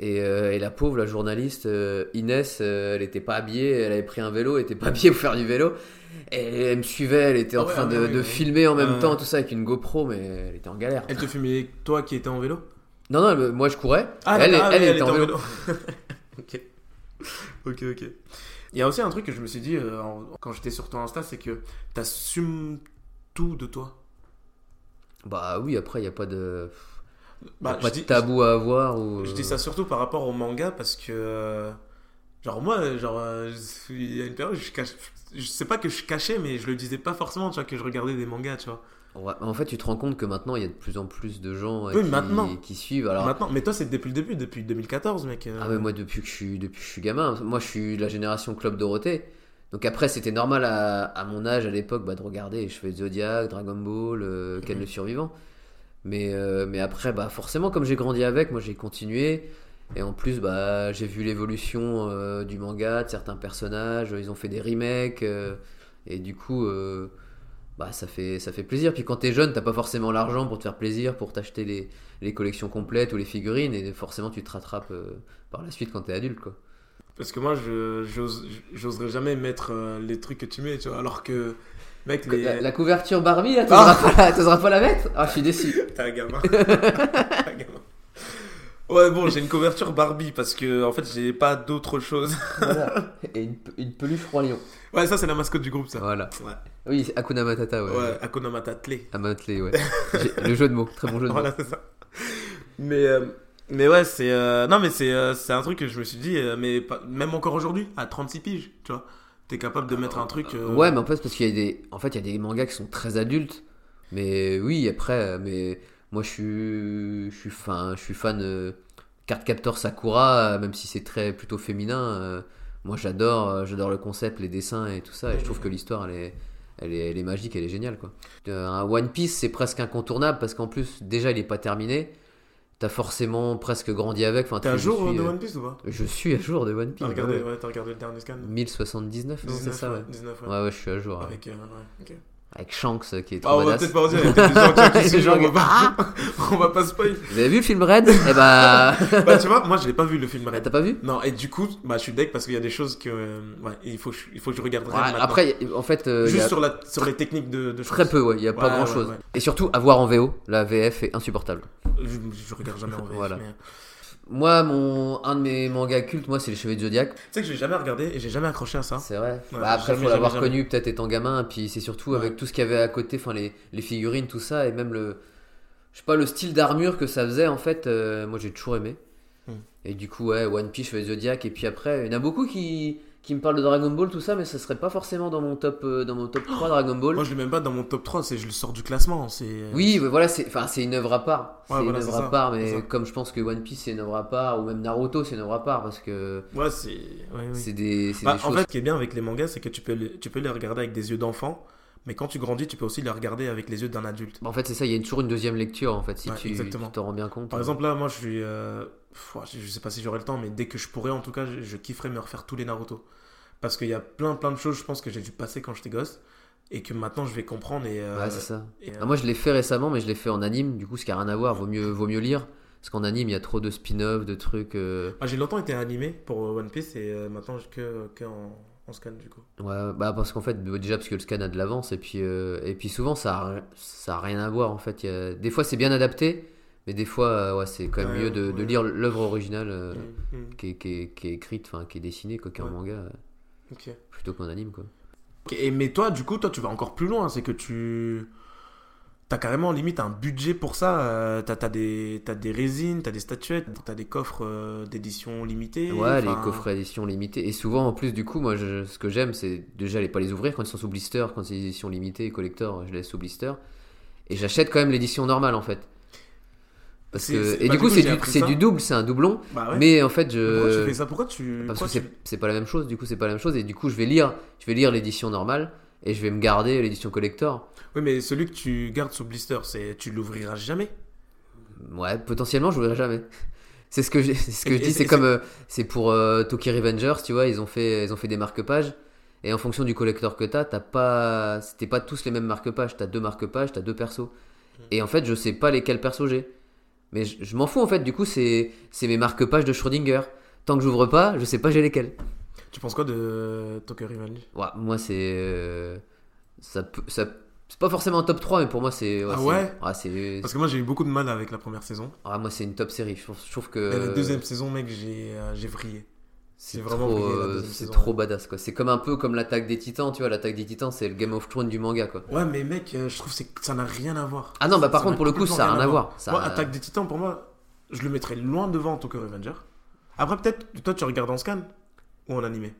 Et, euh, et la pauvre, la journaliste euh, Inès, euh, elle était pas habillée, elle avait pris un vélo, elle était pas habillée pour faire du vélo. Et elle me suivait, elle était en ouais, train ah de, filmer en même temps, tout ça avec une GoPro, mais elle était en galère. Elle te fumait toi qui étais en vélo? Non, non, elle- moi je courais. Ah, elle, ah elle, oui, était en vélo. ok. Ok, ok. Il y a aussi un truc que je me suis dit quand j'étais sur ton Insta, c'est que t'assumes tout de toi. Bah oui, après, il n'y a pas de, Bah, pas je, de dis, tabou à avoir. Ou... je dis ça surtout par rapport au manga parce que euh, Genre, moi, genre, euh, je- il y a une période, je, cache, je sais pas que je cachais, mais je le disais pas forcément, tu vois, que je regardais des mangas, tu vois. Ouais, en fait, tu te rends compte que maintenant, il y a de plus en plus de gens euh, Oui, qui, maintenant. qui suivent. Alors, Maintenant, mais toi, c'est depuis le début, depuis 2014, mec. euh. Ah mais moi depuis que je suis depuis que je suis gamin, moi je suis de la génération Club Dorothée. Donc après c'était normal à, à mon âge à l'époque bah, de regarder cheveux de Zodiac, Dragon Ball, euh, Ken Mhm. le survivant. Mais euh, mais après bah forcément comme j'ai grandi avec, moi j'ai continué et en plus bah j'ai vu l'évolution euh, du manga, de certains personnages, ils ont fait des remakes euh, et du coup bah ça fait ça fait plaisir. Puis quand t'es jeune, t'as pas forcément l'argent pour te faire plaisir, pour t'acheter les les collections complètes ou les figurines et forcément tu te rattrapes par la suite quand t'es adulte quoi. Parce que moi, j'oserais jamais mettre les trucs que tu mets, tu vois. Alors que, mec, les. La, la couverture Barbie là, Ah. t'oseras pas, la- pas la mettre Ah je suis déçu. T'es un gamin. T'es un gamin. Ouais, bon, j'ai une couverture Barbie parce que, en fait, j'ai pas d'autre chose. Voilà. Et une, une peluche roi lion. Ouais, ça, c'est la mascotte du groupe, ça. Voilà. Ouais, Oui, c'est Hakuna Matata ouais. ouais. À Motley, ouais. Le jeu de mots, très bon jeu de mots. Voilà, c'est ça. Mais, euh, mais ouais, c'est. euh, non, mais c'est euh, c'est un truc que je me suis dit, mais pas- même encore aujourd'hui, à 36 piges, tu vois. Capable de mettre un truc. euh, Ouais, mais en fait, parce qu'il y a des, en fait, il y a des mangas qui sont très adultes. Mais oui, après, euh, mais moi, je suis, je suis fan, je suis fan euh, Card Captor Sakura, même si c'est très plutôt féminin. moi, j'adore, j'adore le concept, les dessins et tout ça. Et je trouve que l'histoire, elle est, elle est, elle est magique, elle est géniale, quoi. Un One Piece, c'est presque incontournable parce qu'en plus, déjà, il est pas terminé. T'as forcément presque grandi avec. Enfin, T'es à jour suis, de euh, One Piece ou pas? Je suis à jour de One Piece. T'as regardé, ouais. ouais, t'as regardé le dernier scan? 1079, non, c'est 19, ça, ouais. 19, ouais. Ouais, ouais, je suis à jour. Avec, euh, ouais. Avec Shanks euh, qui est Ah, trop on va peut-être pas en dire, il y a peut-être des gens qui- on va pas, on va pas spoil. Vous avez vu le film Red? Eh bah. Bah, tu vois, moi, je l'ai pas vu le film Ah, Red. T'as pas vu? Non, et du coup, bah, je suis deck parce qu'il y a des choses que. euh, ouais, il faut, que je- il faut que je regarde Ouais. Après, en fait, euh, y Juste a sur, la, sur les techniques de, de très peu, ouais. Il y a pas Ouais, grand ouais, chose. ouais. Et surtout, à voir en VO. La VF est insupportable. Je, je regarde jamais en VF. Voilà. mais- Moi, mon un de mes mangas cultes, moi, c'est les Cheveux de Zodiac. Tu sais que j'ai jamais regardé et j'ai jamais accroché à ça. C'est vrai. Ouais, Bah, après, jamais, faut l'avoir connu peut-être étant gamin. Puis c'est surtout Ouais. avec tout ce qu'il y avait à côté, enfin les, les figurines, tout ça, et même le, je sais pas, le style d'armure que ça faisait. En fait, euh, moi, j'ai toujours aimé. Hmm. Et du coup, ouais, One Piece, Cheveux de Zodiac. Et puis après, il y en a beaucoup qui qui me parlent de Dragon Ball, tout ça, mais ça serait pas forcément dans mon top, euh, dans mon top 3 Dragon Ball. Moi, je l'ai même pas dans mon top 3, c'est je le sors du classement. C'est. Oui, mais voilà, c'est enfin c'est une œuvre à part. C'est une œuvre à part, mais comme je pense que One Piece c'est une œuvre à part, ou même Naruto c'est une œuvre à part parce que Ouais, c'est. ouais, oui. c'est des, c'est Bah, des en choses. fait, ce qui est bien avec les mangas, c'est que tu peux, les, tu peux les regarder avec des yeux d'enfant, mais quand tu grandis, tu peux aussi les regarder avec les yeux d'un adulte. En fait, c'est ça, il y a toujours une deuxième lecture en fait, si Ouais, tu tu t'en rends bien compte. Par exemple, là, moi, je suis. euh, je sais pas si j'aurai le temps, mais dès que je pourrais, en tout cas, je, je kifferais me refaire tous les Naruto. Parce qu'il y a plein, plein de choses, je pense, que j'ai dû passer quand j'étais gosse, et que maintenant, je vais comprendre. Et, euh, ouais, c'est ça. et, euh, Ah, moi, je l'ai fait récemment, mais je l'ai fait en anime, du coup, ce qui a rien à voir, vaut mieux, vaut mieux lire. Parce qu'en anime, il y a trop de spin-off, de trucs. euh, ah, j'ai longtemps été animé pour One Piece, et euh, maintenant, je- que, que en, en scan, du coup. Ouais, bah parce qu'en fait, bah, déjà parce que le scan a de l'avance, et puis, euh, et puis souvent, ça a, ça a rien à voir en fait. A- Des fois, c'est bien adapté, mais des fois, euh, ouais, c'est quand même mieux de, lire l'œuvre originale. euh, Mm, mm. qui est, qui est- qui est écrite, enfin qui est dessinée, quoi, qu'un manga, euh, plutôt qu'un anime, quoi. Et, mais toi, du coup, toi, tu vas encore plus loin. C'est que tu. T'as carrément limite un budget pour ça. euh, t'as as des, t'as des résines, t'as des statuettes, t'as des coffres euh, d'édition limitée. Ouais, les enfin, coffrets édition limitée. Et souvent, en plus, du coup, moi, je- ce que j'aime, c'est déjà les pas les ouvrir quand ils sont sous blister, quand c'est édition limitée, collector, je les laisse sous blister. Et j'achète quand même l'édition normale, en fait. Parce que... Et bah, du coup, c'est du, double, c'est un doublon. Bah ouais. Mais en fait, Pourquoi tu je. fais ça? Pourquoi tu. Parce pourquoi que c'est tu- c'est pas la même chose, du coup, c'est pas la même chose. Et du coup, je vais lire, je vais lire l'édition normale et je vais me garder l'édition collector. Oui, mais celui que tu gardes sous blister, c'est tu l'ouvriras jamais? Ouais, potentiellement, je l'ouvrirai jamais. C'est ce que je, ce que je dis, c'est- comme euh, c'est pour euh, Tokyo Revengers, tu vois, ils ont fait ils ont fait des marque-pages et en fonction du collector que t'as, t'as pas c'était pas tous les mêmes marque-pages, t'as deux marque-pages, t'as deux persos. Et en fait, je sais pas lesquels persos j'ai. Mais je, je m'en fous en fait, du coup, c'est mes marque-pages de Schrödinger. Tant que j'ouvre pas, je sais pas j'ai lesquels. Tu penses quoi de Tokyo Revenge Ouais, moi c'est euh, ça peut ça c'est pas forcément un top 3 mais pour moi c'est Ah c'est- ouais? c'est Parce que moi j'ai eu beaucoup de mal avec la première saison. ah, moi c'est une top série. Je trouve, que la deuxième saison, mec, j'ai euh, j'ai vrillé. C'est vraiment trop, euh, c'est trop badass quoi. C'est comme un peu comme l'attaque des titans, tu vois. L'attaque des titans, c'est le Game of Thrones du manga quoi. Ouais, mais mec, euh, je trouve que ça n'a rien à voir. Ah non, bah par Ça contre pour le coup, ça a rien à voir. Ça Moi, Attaque des Titans, pour moi, je le mettrais loin devant Tokyo Revenger. Après, peut-être, toi, tu regardes en scan. ou en animé?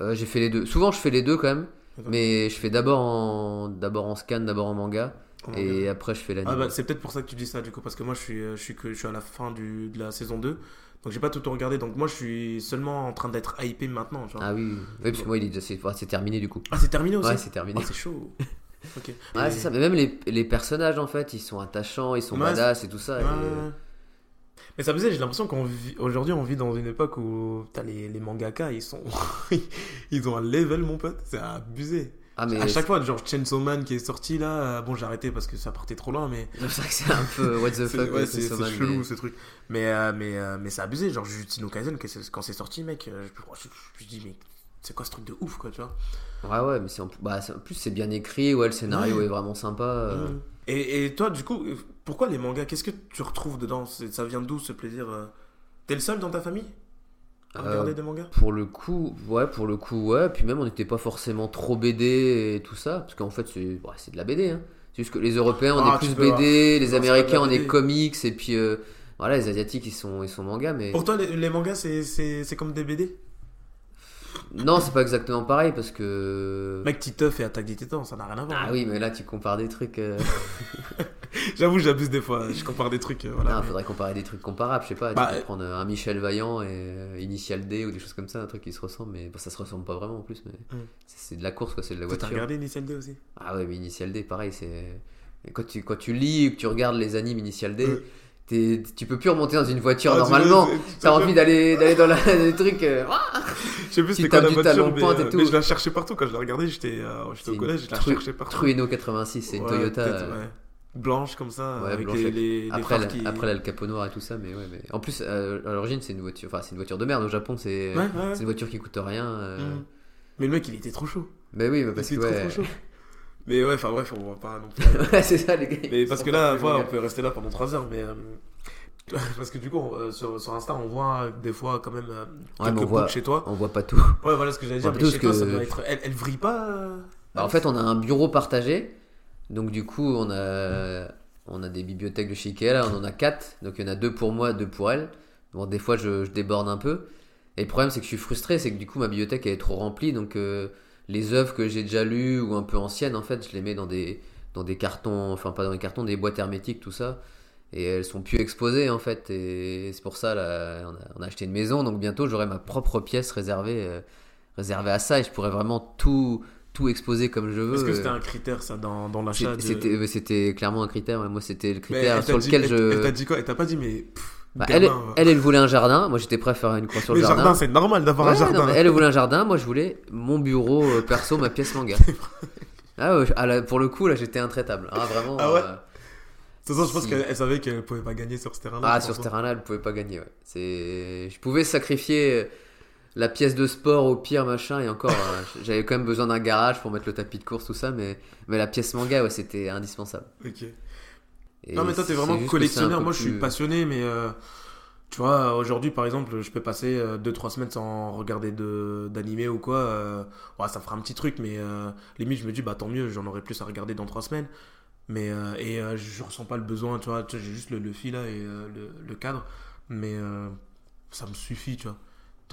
Euh, j'ai fait les deux. Souvent, je fais les deux quand même. Mais je fais d'abord en, d'abord en scan, d'abord en manga. Et après, je fais l'anime. Ah bah, c'est peut-être pour ça que tu dis ça du coup parce que moi je suis je suis que je suis à la fin du, de la saison 2 donc j'ai pas tout regardé donc moi je suis seulement en train d'être hypé maintenant vois. Ah oui, oui. Oui, parce que moi, il est déjà- c'est ouais, terminé du coup. Ah, c'est terminé aussi Ouais, c'est terminé. Ah, c'est chaud. ok. Ouais, c'est ça. Mais même les, les personnages, en fait, ils sont attachants, ils sont Ouais, badass et tout ça. Et- Mais ça faisait, j'ai l'impression qu'on vit, aujourd'hui on vit dans une époque où t'as les, les mangaka, ils sont, ils ont un level mon pote, c'est abusé. Ah, mais à chaque fois, genre Chainsaw Man qui est sorti là, euh, bon j'ai arrêté parce que ça partait trop loin, mais c'est vrai que c'est un peu what the fuck. ouais, c'est- chelou mais- ce truc. Mais euh, mais euh, mais c'est abusé, genre Jujutsu no Kaisen quand c'est sorti mec, euh, je, je, je dis mais c'est quoi ce truc de ouf quoi, tu vois? Ouais, ouais, mais c'est en, bah, en plus, c'est bien écrit. Ouais, le scénario Ouais. est vraiment sympa. euh. Mm. Et, et toi, du coup, pourquoi les mangas Qu'est-ce que tu retrouves dedans? Ça vient d'où ce plaisir T'es le seul dans ta famille? Regarder des mangas Pour le coup, ouais, pour le coup, ouais. Puis même, on n'était pas forcément trop BD et tout ça, parce qu'en fait, c'est ouais, de la BD. Hein. C'est juste que les Européens, on Ah, est plus BD, les Américains, on est comics, et puis euh, voilà, les Asiatiques, ils sont, ils sont manga, mais Pour toi, les, les mangas, c'est comme des BD non, c'est pas exactement pareil parce que. Mec, Titeuf et Attaque des Titans, ça n'a rien à voir. Ah oui, mais là, tu compares des trucs. euh, J'avoue, j'abuse des fois, je compare des trucs. euh, voilà. Non, faudrait comparer des trucs comparables, je sais pas. Bah, tu peux euh, prendre un Michel Vaillant et euh, Initial D ou des choses comme ça, un truc qui se ressemble, mais bon, ça se ressemble pas vraiment en plus. Mais Mm. c'est c'est de la course, quoi, c'est de la Toi, T'as voiture. regardé Initial D aussi? Ah ouais, mais Initial D, pareil, c'est. Quand tu, quand tu lis ou que tu regardes les animes Initial D. tu peux plus remonter dans une voiture Ah, normalement. T'as envie d'aller d'aller dans la, des trucs. euh, Je sais plus c'était quoi la voiture, mais, euh, tout. mais je la cherchais partout. Quand je la regardais, j'étais euh, au collège, je la Tru- cherchais partout. Trueno 86, c'est une Ouais, Toyota. euh, ouais. Blanche comme ça, Ouais, avec blanche les, les, les Après, la, qui... après, le capot noir et tout ça, mais ouais. Mais... En plus, à l'origine, c'est une voiture. Enfin, c'est une voiture de merde. Au Japon, c'est une voiture qui coûte rien. Mm. Mais le mec, il était trop chaud. Mais oui, mais Il parce que était trop, trop chaud. Mais ouais, enfin bref, on va pas non plus... Ouais, c'est ça, les gars. Mais parce que là, voilà, bons, on peut rester là pendant 3 heures, mais... euh, Parce que du coup, euh, sur, sur Insta, on voit des fois quand même euh, Ouais, quelques on voit- chez toi. On voit pas tout. Ouais, voilà ce que j'allais dire. On Mais doute chez toi, que- ça doit être... Elle, elle vrille pas euh, Bah, en fait, on a un bureau partagé. Donc, du coup, on a, on a des bibliothèques de chez Ikea. Là, on en a quatre. Donc, il y en a deux pour moi, deux pour elle. Bon, des fois, je, je déborde un peu. Et le problème, c'est que je suis frustré. C'est que du coup, ma bibliothèque elle est trop remplie. Donc, euh, les œuvres que j'ai déjà lues ou un peu anciennes, en fait, je les mets dans des, dans des cartons. Enfin, pas dans des cartons, des boîtes hermétiques, tout ça. Et elles sont plus exposées, en fait. Et c'est pour ça, là, on a, on a acheté une maison. Donc, bientôt, j'aurai ma propre pièce réservée, euh, réservée à ça. Et je pourrais vraiment tout tout exposer comme je veux. Est-ce que c'était un critère, ça, dans, dans l'achat. C'était clairement un critère. Moi, c'était le critère sur dit- lequel elle- je. Elle t'a dit quoi? Elle t'a pas dit, mais... pff, Bah, elle, elle, elle voulait un jardin. Moi, j'étais prêt à faire une croix sur Mais le jardin, jardin. c'est normal d'avoir un jardin. non, elle voulait un jardin. Moi, je voulais mon bureau euh, perso, ma pièce manga. Ah, ouais, ah, là, pour le coup, là, j'étais intraitable. Ah, vraiment. Ah ouais euh, De toute façon, je pense Si. qu'elle elle savait qu'elle pouvait pas gagner sur ce terrain-là. Ah, sur ce terrain-là, elle pouvait pas gagner. Ouais. C'est, je pouvais sacrifier la pièce de sport au pire machin et encore, euh, j'avais quand même besoin d'un garage pour mettre le tapis de course tout ça, mais mais la pièce manga, ouais, c'était indispensable. Ok. Et non, mais toi, t'es vraiment collectionneur. Moi, je suis plus- passionné, mais euh, tu vois, aujourd'hui, par exemple, je peux passer 2-3 semaines sans regarder de- d'animé ou quoi. euh, ouais, ça fera un petit truc, mais euh, limite, je me dis, bah tant mieux, j'en aurai plus à regarder dans 3 semaines. Mais, euh, et euh, je ressens pas le besoin, tu vois, tu j'ai juste le, le fil là et euh, le, le cadre, mais euh, ça me suffit, tu vois.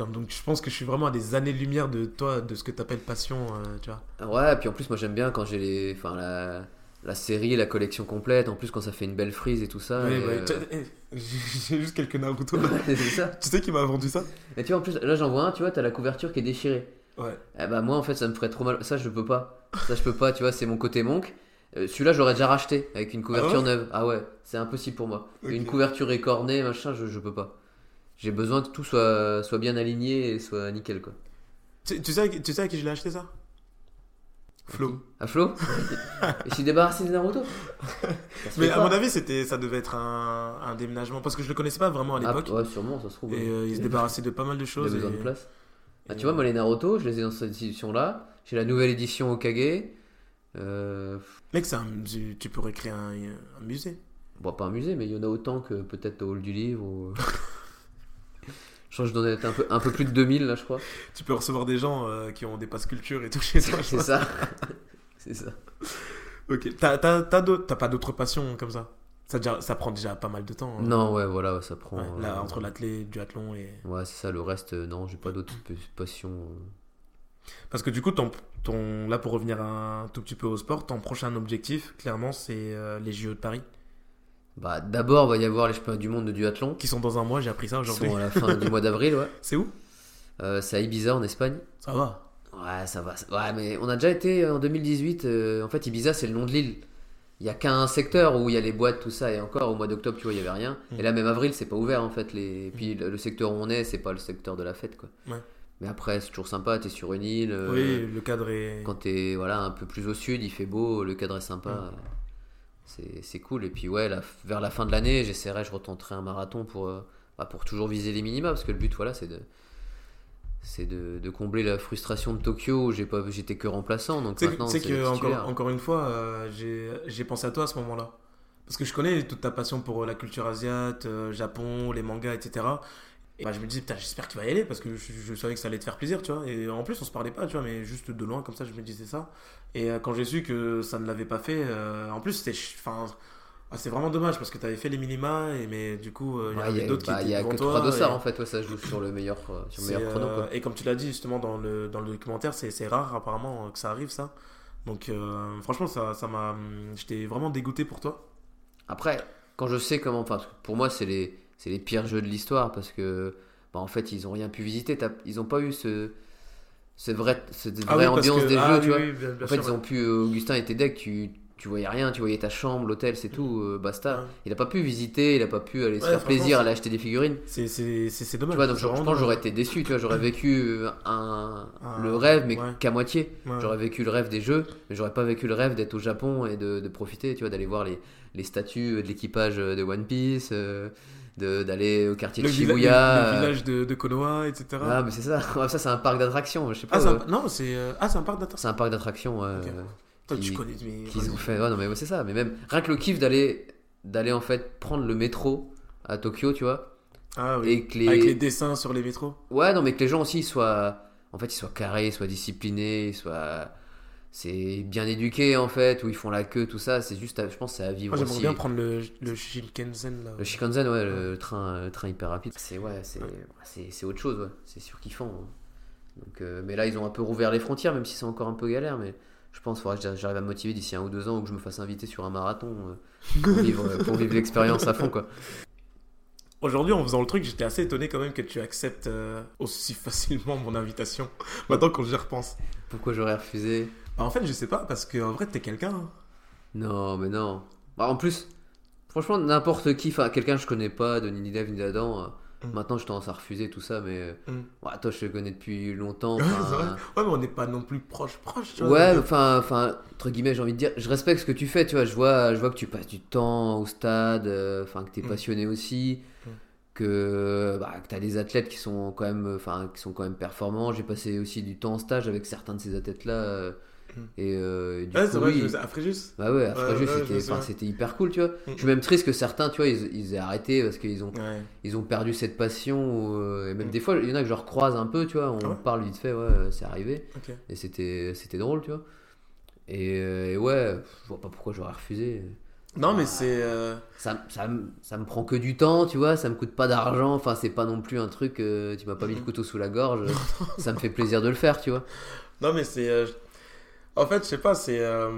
Donc, je pense que je suis vraiment à des années-lumière de toi, de ce que t'appelles passion, euh, tu vois. Ouais, et puis en plus, moi j'aime bien quand j'ai les, enfin la, la série, la collection complète. En plus, quand ça fait une belle frise et tout ça. Ouais, euh, eh, j'ai juste quelques Naruto. c'est ça. tu sais qui m'a vendu ça? Et tu vois, en plus, là j'en vois un, tu vois, t'as la couverture qui est déchirée. Ouais. Eh bah moi en fait ça me ferait trop mal. Ça je peux pas. Ça je peux pas, tu vois, c'est mon côté monk. Euh, Celui-là j'aurais déjà racheté avec une couverture ouais? neuve. Ah ouais, c'est impossible pour moi. Une couverture écornée, machin, je, je peux pas. J'ai besoin que tout soit, soit bien aligné et soit nickel quoi. Tu, tu sais, tu sais à qui je l'ai acheté ça? Flo. À Flo je suis débarrassé des Naruto Mais à mon avis, c'était, ça devait être un, un déménagement parce que je le connaissais pas vraiment à Ah, l'époque. ouais, sûrement, ça se trouve. Et euh, il se débarrassait de pas mal de Il a choses. besoin et- de place. Ah, tu vois, moi les Naruto, je les ai dans cette édition là. J'ai la nouvelle édition Okage. Euh, Mec, c'est un, tu, tu pourrais créer un, un musée. Bon, pas un musée, mais il y en a autant que peut-être au hall du livre. Ou... je crois que je dois être un peu, un peu plus de 2000 là, je crois. Tu peux recevoir des gens euh, qui ont des passes culture et tout chez toi. C'est ça. C'est ça. Ok. T'as, pas d'autres passions comme ça? Ça, déjà- ça prend déjà pas mal de temps. hein. Non, ouais, voilà, ça prend. Ouais, là, euh, entre l'athlé, du duathlon et. Ouais, c'est ça, le reste, euh, non, j'ai pas d'autres passions. Parce que du coup, ton, ton, là, pour revenir un tout petit peu au sport, ton prochain objectif, clairement, c'est euh, les JO de Paris. Bah, d'abord, va y avoir les championnats du monde de duathlon. Qui sont dans un mois, j'ai appris ça Qui aujourd'hui. sont à la fin du mois d'avril, ouais. C'est où? Euh, c'est à Ibiza en Espagne. Ça va. Ouais, ça va. Ouais, mais on a déjà été euh, en 2018. euh, en fait, Ibiza, c'est le nom de l'île. Il y a qu'un secteur où il y a les boîtes, tout ça, et encore au mois d'octobre, tu vois, il y avait rien. Mm. Et là, même avril, c'est pas ouvert en fait. Les... Puis le, secteur où on est, c'est pas le secteur de la fête, quoi. Ouais. Mais après, c'est toujours sympa. T'es sur une île. euh, Oui, le cadre est. Quand t'es voilà, un peu plus au sud, il fait beau, le cadre est Mm. sympa. C'est c'est cool. Et puis, ouais, la- vers la fin de l'année, j'essaierai, je retenterai un marathon pour, euh, bah, pour toujours viser les minima. Parce que le but, voilà, c'est de. C'est de, de combler la frustration de Tokyo où j'étais que remplaçant donc maintenant c'est que, encore, encore une fois, euh, j'ai j'ai pensé à toi à ce moment-là. Parce que je connais toute ta passion pour euh, la culture asiate, euh, Japon, les mangas, etc. Et bah, je me disais, putain, j'espère qu'il va y aller parce que je, je savais que ça allait te faire plaisir, tu vois. Et en plus, on se parlait pas, tu vois, mais juste de loin, comme ça, je me disais ça. Et euh, quand j'ai su que ça ne l'avait pas fait, euh, en plus, c'était. Enfin. ah, c'est vraiment dommage parce que tu avais fait les minima, et, mais du coup, euh, il y en avait a, d'autres qui bah, il étaient y a que trois dossards et- en fait ouais, ça joue sur le meilleur sur le meilleur chrono quoi. et comme tu l'as dit justement dans le, dans le documentaire, c'est, rare apparemment que ça arrive ça. Donc franchement, ça, ça m'a, j'étais vraiment dégoûté pour toi. Après, quand je sais comment, enfin, pour moi, c'est les, c'est les pires jeux de l'histoire parce que, bah, en fait, ils ont rien pu visiter. Ils ont pas eu ce, cette vraie, cette vraie Ah oui, ambiance que- des ah jeux, oui, tu vois. oui, bien- bien en fait, sûr, ils ont pu, euh, Augustin était deck, tu, tu voyais rien, tu voyais ta chambre, l'hôtel, c'est tout, euh, basta. Ouais. Il a pas pu visiter, il a pas pu aller se faire plaisir, aller acheter des figurines. C'est, dommage. Tu vois, donc je, pense j'aurais été déçu, tu vois, j'aurais vécu euh, un, Ah, le rêve, mais qu'à moitié. J'aurais vécu le rêve des jeux, mais j'aurais pas vécu le rêve d'être au Japon et de, de profiter, tu vois, d'aller voir les, les statues de l'équipage de One Piece, euh, d'aller au quartier le, de Shibuya. le- le euh, village de, de Konoha, etc. Ah, mais c'est ça. Ça, c'est un parc d'attractions. Je sais pas. Ah, c'est un, euh, non, c'est, euh, ah, un parc d'attractions. c'est un parc d'attractions. Toi, qui- tu connais, mais qu'ils ont fait. Ouais, non, mais ouais, c'est ça. Mais même rien que le kiff d'aller, d'aller en fait prendre le métro à Tokyo, tu vois, Ah oui. et que les, Avec les dessins sur les métros. Ouais, non, mais que les gens aussi soient, en fait, ils soient carrés, soient disciplinés, soient, c'est bien éduqué en fait, où ils font la queue, tout ça. C'est juste, à- je pense, c'est à vivre Moi, j'aimerais bien prendre le, le Shinkansen là. Le Shinkansen, ouais, le train, le train hyper rapide. C'est ouais, c'est, c'est, c'est autre chose, ouais. C'est sûr qu'ils font. Donc, euh, mais là, ils ont un peu rouvert les frontières, même si c'est encore un peu galère. Mais je pense faudra que j'arrive à me motiver d'ici un ou deux ans ou que je me fasse inviter sur un marathon euh, pour vivre, pour vivre l'expérience à fond, quoi. Aujourd'hui, en faisant le truc, j'étais assez étonné quand même que tu acceptes euh, aussi facilement mon invitation. Maintenant, quand j'y repense. Pourquoi j'aurais refusé? En fait, je sais pas, parce qu'en vrai, t'es quelqu'un. hein. Non, mais non. Bah, en plus, franchement, n'importe qui, enfin, quelqu'un que je connais pas, de ni Dave ni d'Adam, euh, Mm. maintenant je tendance à refuser tout ça, mais. euh, Mm. ouais, toi, je te connais depuis longtemps. Ouais, enfin, c'est vrai. Ouais, mais on n'est pas non plus proche, proche. tu vois. Ouais, enfin, enfin, entre guillemets, j'ai envie de dire, je respecte ce que tu fais, tu vois, je vois, je vois que tu passes du temps au stade, euh, enfin, que tu es Mm. passionné aussi, Mm. que, bah, que tu as des athlètes qui sont quand même, enfin, qui sont quand même performants. J'ai passé aussi du temps en stage avec certains de ces athlètes-là, euh. Et euh, du Ouais, coup, vrai, à Fréjus. Bah ouais, à Fréjus, ouais, c'était, hyper cool, tu vois. Mm. Je suis même triste que certains, tu vois, ils, ils aient arrêté parce qu'ils ont, ils ont perdu cette passion. euh, et même Mm. des fois, il y en a que je recroise un peu, tu vois, on Ah parle vite fait, ouais, c'est arrivé. Et c'était, c'était drôle, tu vois. Et, euh, et ouais, je vois pas pourquoi j'aurais refusé. Non, mais c'est. euh, Ça, ça, me- ça me prend que du temps, tu vois, ça me coûte pas d'argent, enfin, c'est pas non plus un truc, euh, tu m'as pas mis le couteau sous la gorge, ça me fait plaisir de le faire, tu vois. Non, mais c'est. euh, En fait, je sais pas, c'est. euh,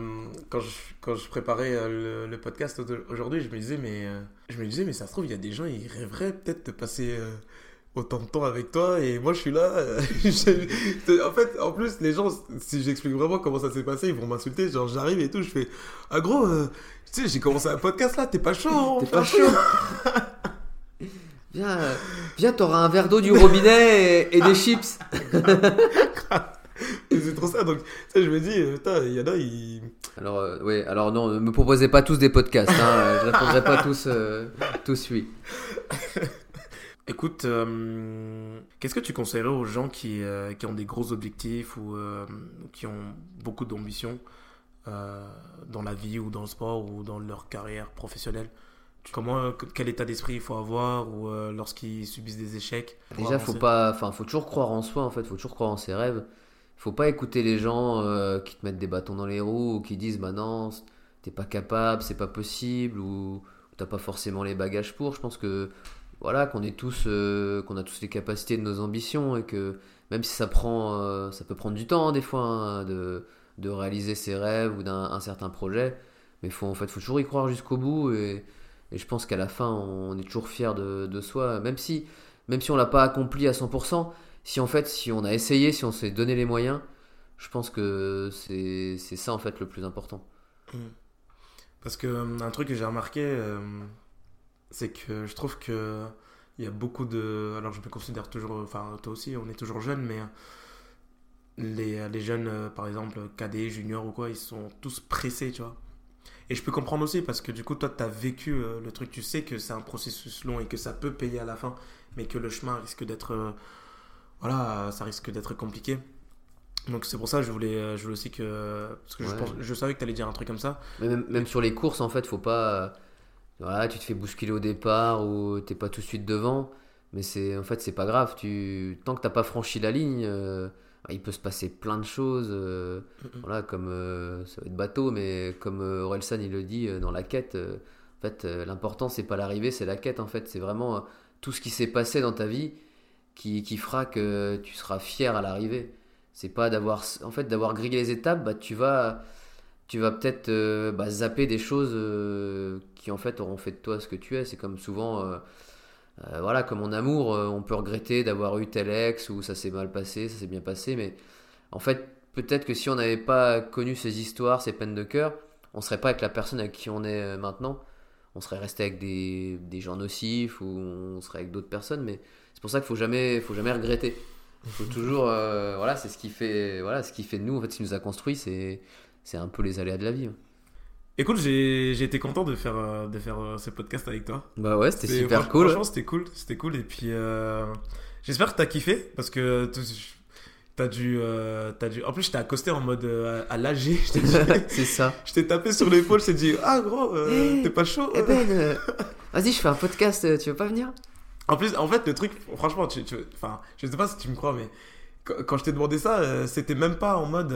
Quand, je, quand je préparais euh, le, le podcast au- aujourd'hui, je me disais, mais. euh, Je me disais, mais ça se trouve, il y a des gens, ils rêveraient peut-être de passer. Autant de temps avec toi et moi je suis là. je- en fait, en plus, les gens, si j'explique vraiment comment ça s'est passé, ils vont m'insulter. Genre, j'arrive et tout, je fais Ah gros, tu sais, j'ai commencé un podcast là, t'es pas chaud on T'es pas chaud Viens, viens, t'auras un verre d'eau du robinet et, et des chips. C'est trop ça. Donc, sais, je me dis, putain, il y en a, ils. Alors, euh, oui, alors non, ne me proposez pas tous des podcasts, hein, euh, je répondrai pas tous, euh, tous oui. Écoute, euh, qu'est-ce que tu conseillerais aux gens qui, euh, qui ont des gros objectifs ou euh, qui ont beaucoup d'ambition euh, dans la vie ou dans le sport ou dans leur carrière professionnelle? Comment, quel état d'esprit il faut avoir ou euh, lorsqu'ils subissent des échecs Déjà, faut pas, enfin, faut toujours croire en soi, en fait, faut toujours croire en ses rêves. Faut pas écouter les gens euh, qui te mettent des bâtons dans les roues ou qui disent, bah non, t'es pas capable, c'est pas possible ou, t'as pas forcément les bagages pour. Je pense que voilà, qu'on est tous, euh, qu'on a tous les capacités de nos ambitions et que même si ça prend, euh, ça peut prendre du temps hein, des fois hein, de, de, réaliser ses rêves ou d'un certain projet, mais faut en fait, faut toujours y croire jusqu'au bout et, et, je pense qu'à la fin, on est toujours fier de, de, soi, même si, même si on l'a pas accompli à 100%. Si en fait, si on a essayé, si on s'est donné les moyens, je pense que c'est ça en fait le plus important. Mmh. Parce que euh, un truc que j'ai remarqué, c'est que je trouve que il y a beaucoup de. Alors, je me considère toujours. Enfin, toi aussi, on est toujours jeune, mais les, les jeunes, euh, par exemple, cadets, juniors ou quoi, ils sont tous pressés, tu vois. Et je peux comprendre aussi parce que du coup, toi, tu as vécu euh, le truc, tu sais que c'est un processus long et que ça peut payer à la fin, mais que le chemin risque d'être. Euh, voilà, ça risque d'être compliqué. Donc c'est pour ça que je voulais, je voulais aussi que. Parce que je, pense, je savais que tu allais dire un truc comme ça. Mais même, même, sur les courses, en fait, faut pas voilà, tu te fais bousculer au départ ou t'es pas tout de suite devant. Mais c'est en fait, c'est pas grave. Tu, tant que t'as pas franchi la ligne, euh, il peut se passer plein de choses. Euh, voilà, comme euh, ça va être bateau, mais comme Orelsan il le dit dans la quête, en fait, l'important c'est pas l'arrivée, c'est la quête. En fait, c'est vraiment tout ce qui s'est passé dans ta vie qui, fera que tu seras fier à l'arrivée. C'est pas d'avoir, en fait, d'avoir grillé les étapes, bah, tu vas tu vas peut-être euh, bah, zapper des choses euh, qui en fait auront fait de toi ce que tu es. C'est comme souvent, euh, voilà, comme en amour, on peut regretter d'avoir eu tel ex ou ça s'est mal passé, ça s'est bien passé, mais en fait, peut-être que si on n'avait pas connu ces histoires, ces peines de cœur, on serait pas avec la personne avec qui on est maintenant. On serait resté avec des, des gens nocifs ou on serait avec d'autres personnes, mais c'est pour ça qu'il faut jamais, faut jamais regretter. Il faut toujours, voilà, c'est ce qui fait, voilà, ce qui fait de nous, en fait, ce qui nous a construit, c'est c'est un peu les aléas de la vie. Hein. Écoute, j'ai été content de faire, euh, de faire euh, ce podcast avec toi. Bah ouais, c'était super cool. Franchement, c'était cool. C'était cool. Et puis, euh, j'espère que t'as kiffé parce que t'as dû, as dû. En plus, je t'ai accosté en mode à l'âge. C'est ça. Je t'ai tapé sur l'épaule. Je t'ai dit Ah, gros, eh, t'es pas chaud eh ben, Vas-y, je fais un podcast. Tu veux pas venir? En plus, en fait, le truc, franchement, tu, tu, enfin, je sais pas si tu me crois, mais quand, je t'ai demandé ça, c'était même pas en mode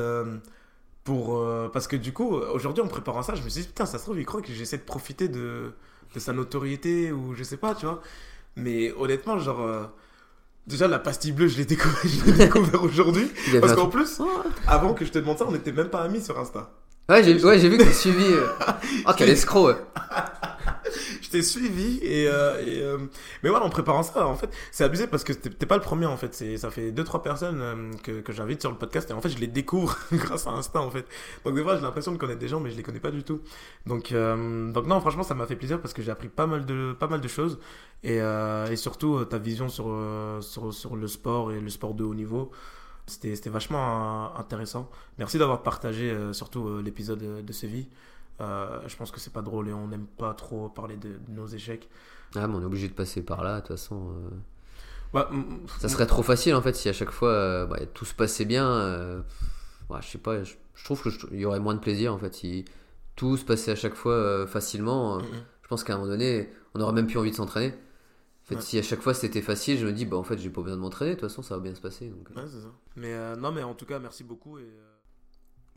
pour euh, parce que du coup aujourd'hui en préparant ça je me suis dit putain ça se trouve il croit que j'essaie de profiter de, de sa notoriété ou je sais pas tu vois. Mais honnêtement genre euh, déjà la pastille bleue je l'ai découvert, découvert aujourd'hui. Parce qu'en plus avant que je te demande ça on n'était même pas amis sur Insta. Ouais j'ai ouais, vu que tu suivi euh. oh quel escroc je t'ai suivi et, euh, euh, mais voilà en préparant ça en fait c'est abusé parce que t'es pas le premier en fait. C'est ça fait deux trois personnes euh, que, que j'invite sur le podcast et en fait je les découvre grâce à Insta en fait. Donc des fois j'ai l'impression de connaître des gens mais je les connais pas du tout. Donc donc non franchement ça m'a fait plaisir parce que j'ai appris pas mal de pas mal de choses. Et, et surtout ta vision sur, sur sur le sport et le sport de haut niveau c'était vachement intéressant. Merci d'avoir partagé surtout l'épisode de Séville euh, je pense que c'est pas drôle et on n'aime pas trop parler de, nos échecs. Ah, mais on est obligé de passer par là, de toute façon. Euh. Bah, ça serait trop facile en fait si à chaque fois euh, bah, tout se passait bien. Bah, je sais pas, je, trouve qu'il y aurait moins de plaisir en fait si tout se passait à chaque fois facilement. Je pense qu'à un moment donné, on aurait même plus envie de s'entraîner. En fait, si à chaque fois c'était facile, je me dis, bah en fait, j'ai pas besoin de m'entraîner, de toute façon, ça va bien se passer. Donc... Ouais, c'est ça. Mais non, mais en tout cas, merci beaucoup. Et,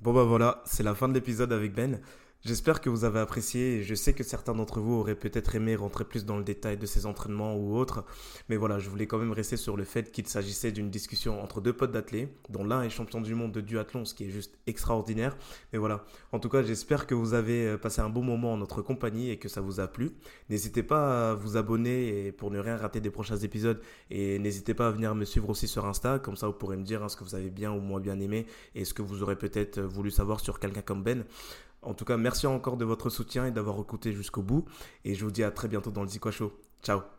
Bon, bah voilà, c'est la fin de l'épisode avec Ben. J'espère que vous avez apprécié je sais que certains d'entre vous auraient peut-être aimé rentrer plus dans le détail de ces entraînements ou autres. Mais voilà, je voulais quand même rester sur le fait qu'il s'agissait d'une discussion entre deux potes d'athlètes, dont l'un est champion du monde de duathlon, ce qui est juste extraordinaire. Mais voilà, en tout cas, j'espère que vous avez euh, passé un bon moment en notre compagnie et que ça vous a plu. N'hésitez pas à vous abonner pour ne rien rater des prochains épisodes et n'hésitez pas à venir me suivre aussi sur Insta, comme ça vous pourrez me dire hein, ce que vous avez bien ou moins bien aimé et ce que vous aurez peut-être voulu savoir sur quelqu'un comme Ben. En tout cas, merci encore de votre soutien et d'avoir écouté jusqu'au bout. Et je vous dis à très bientôt dans le Zikwa Show. Ciao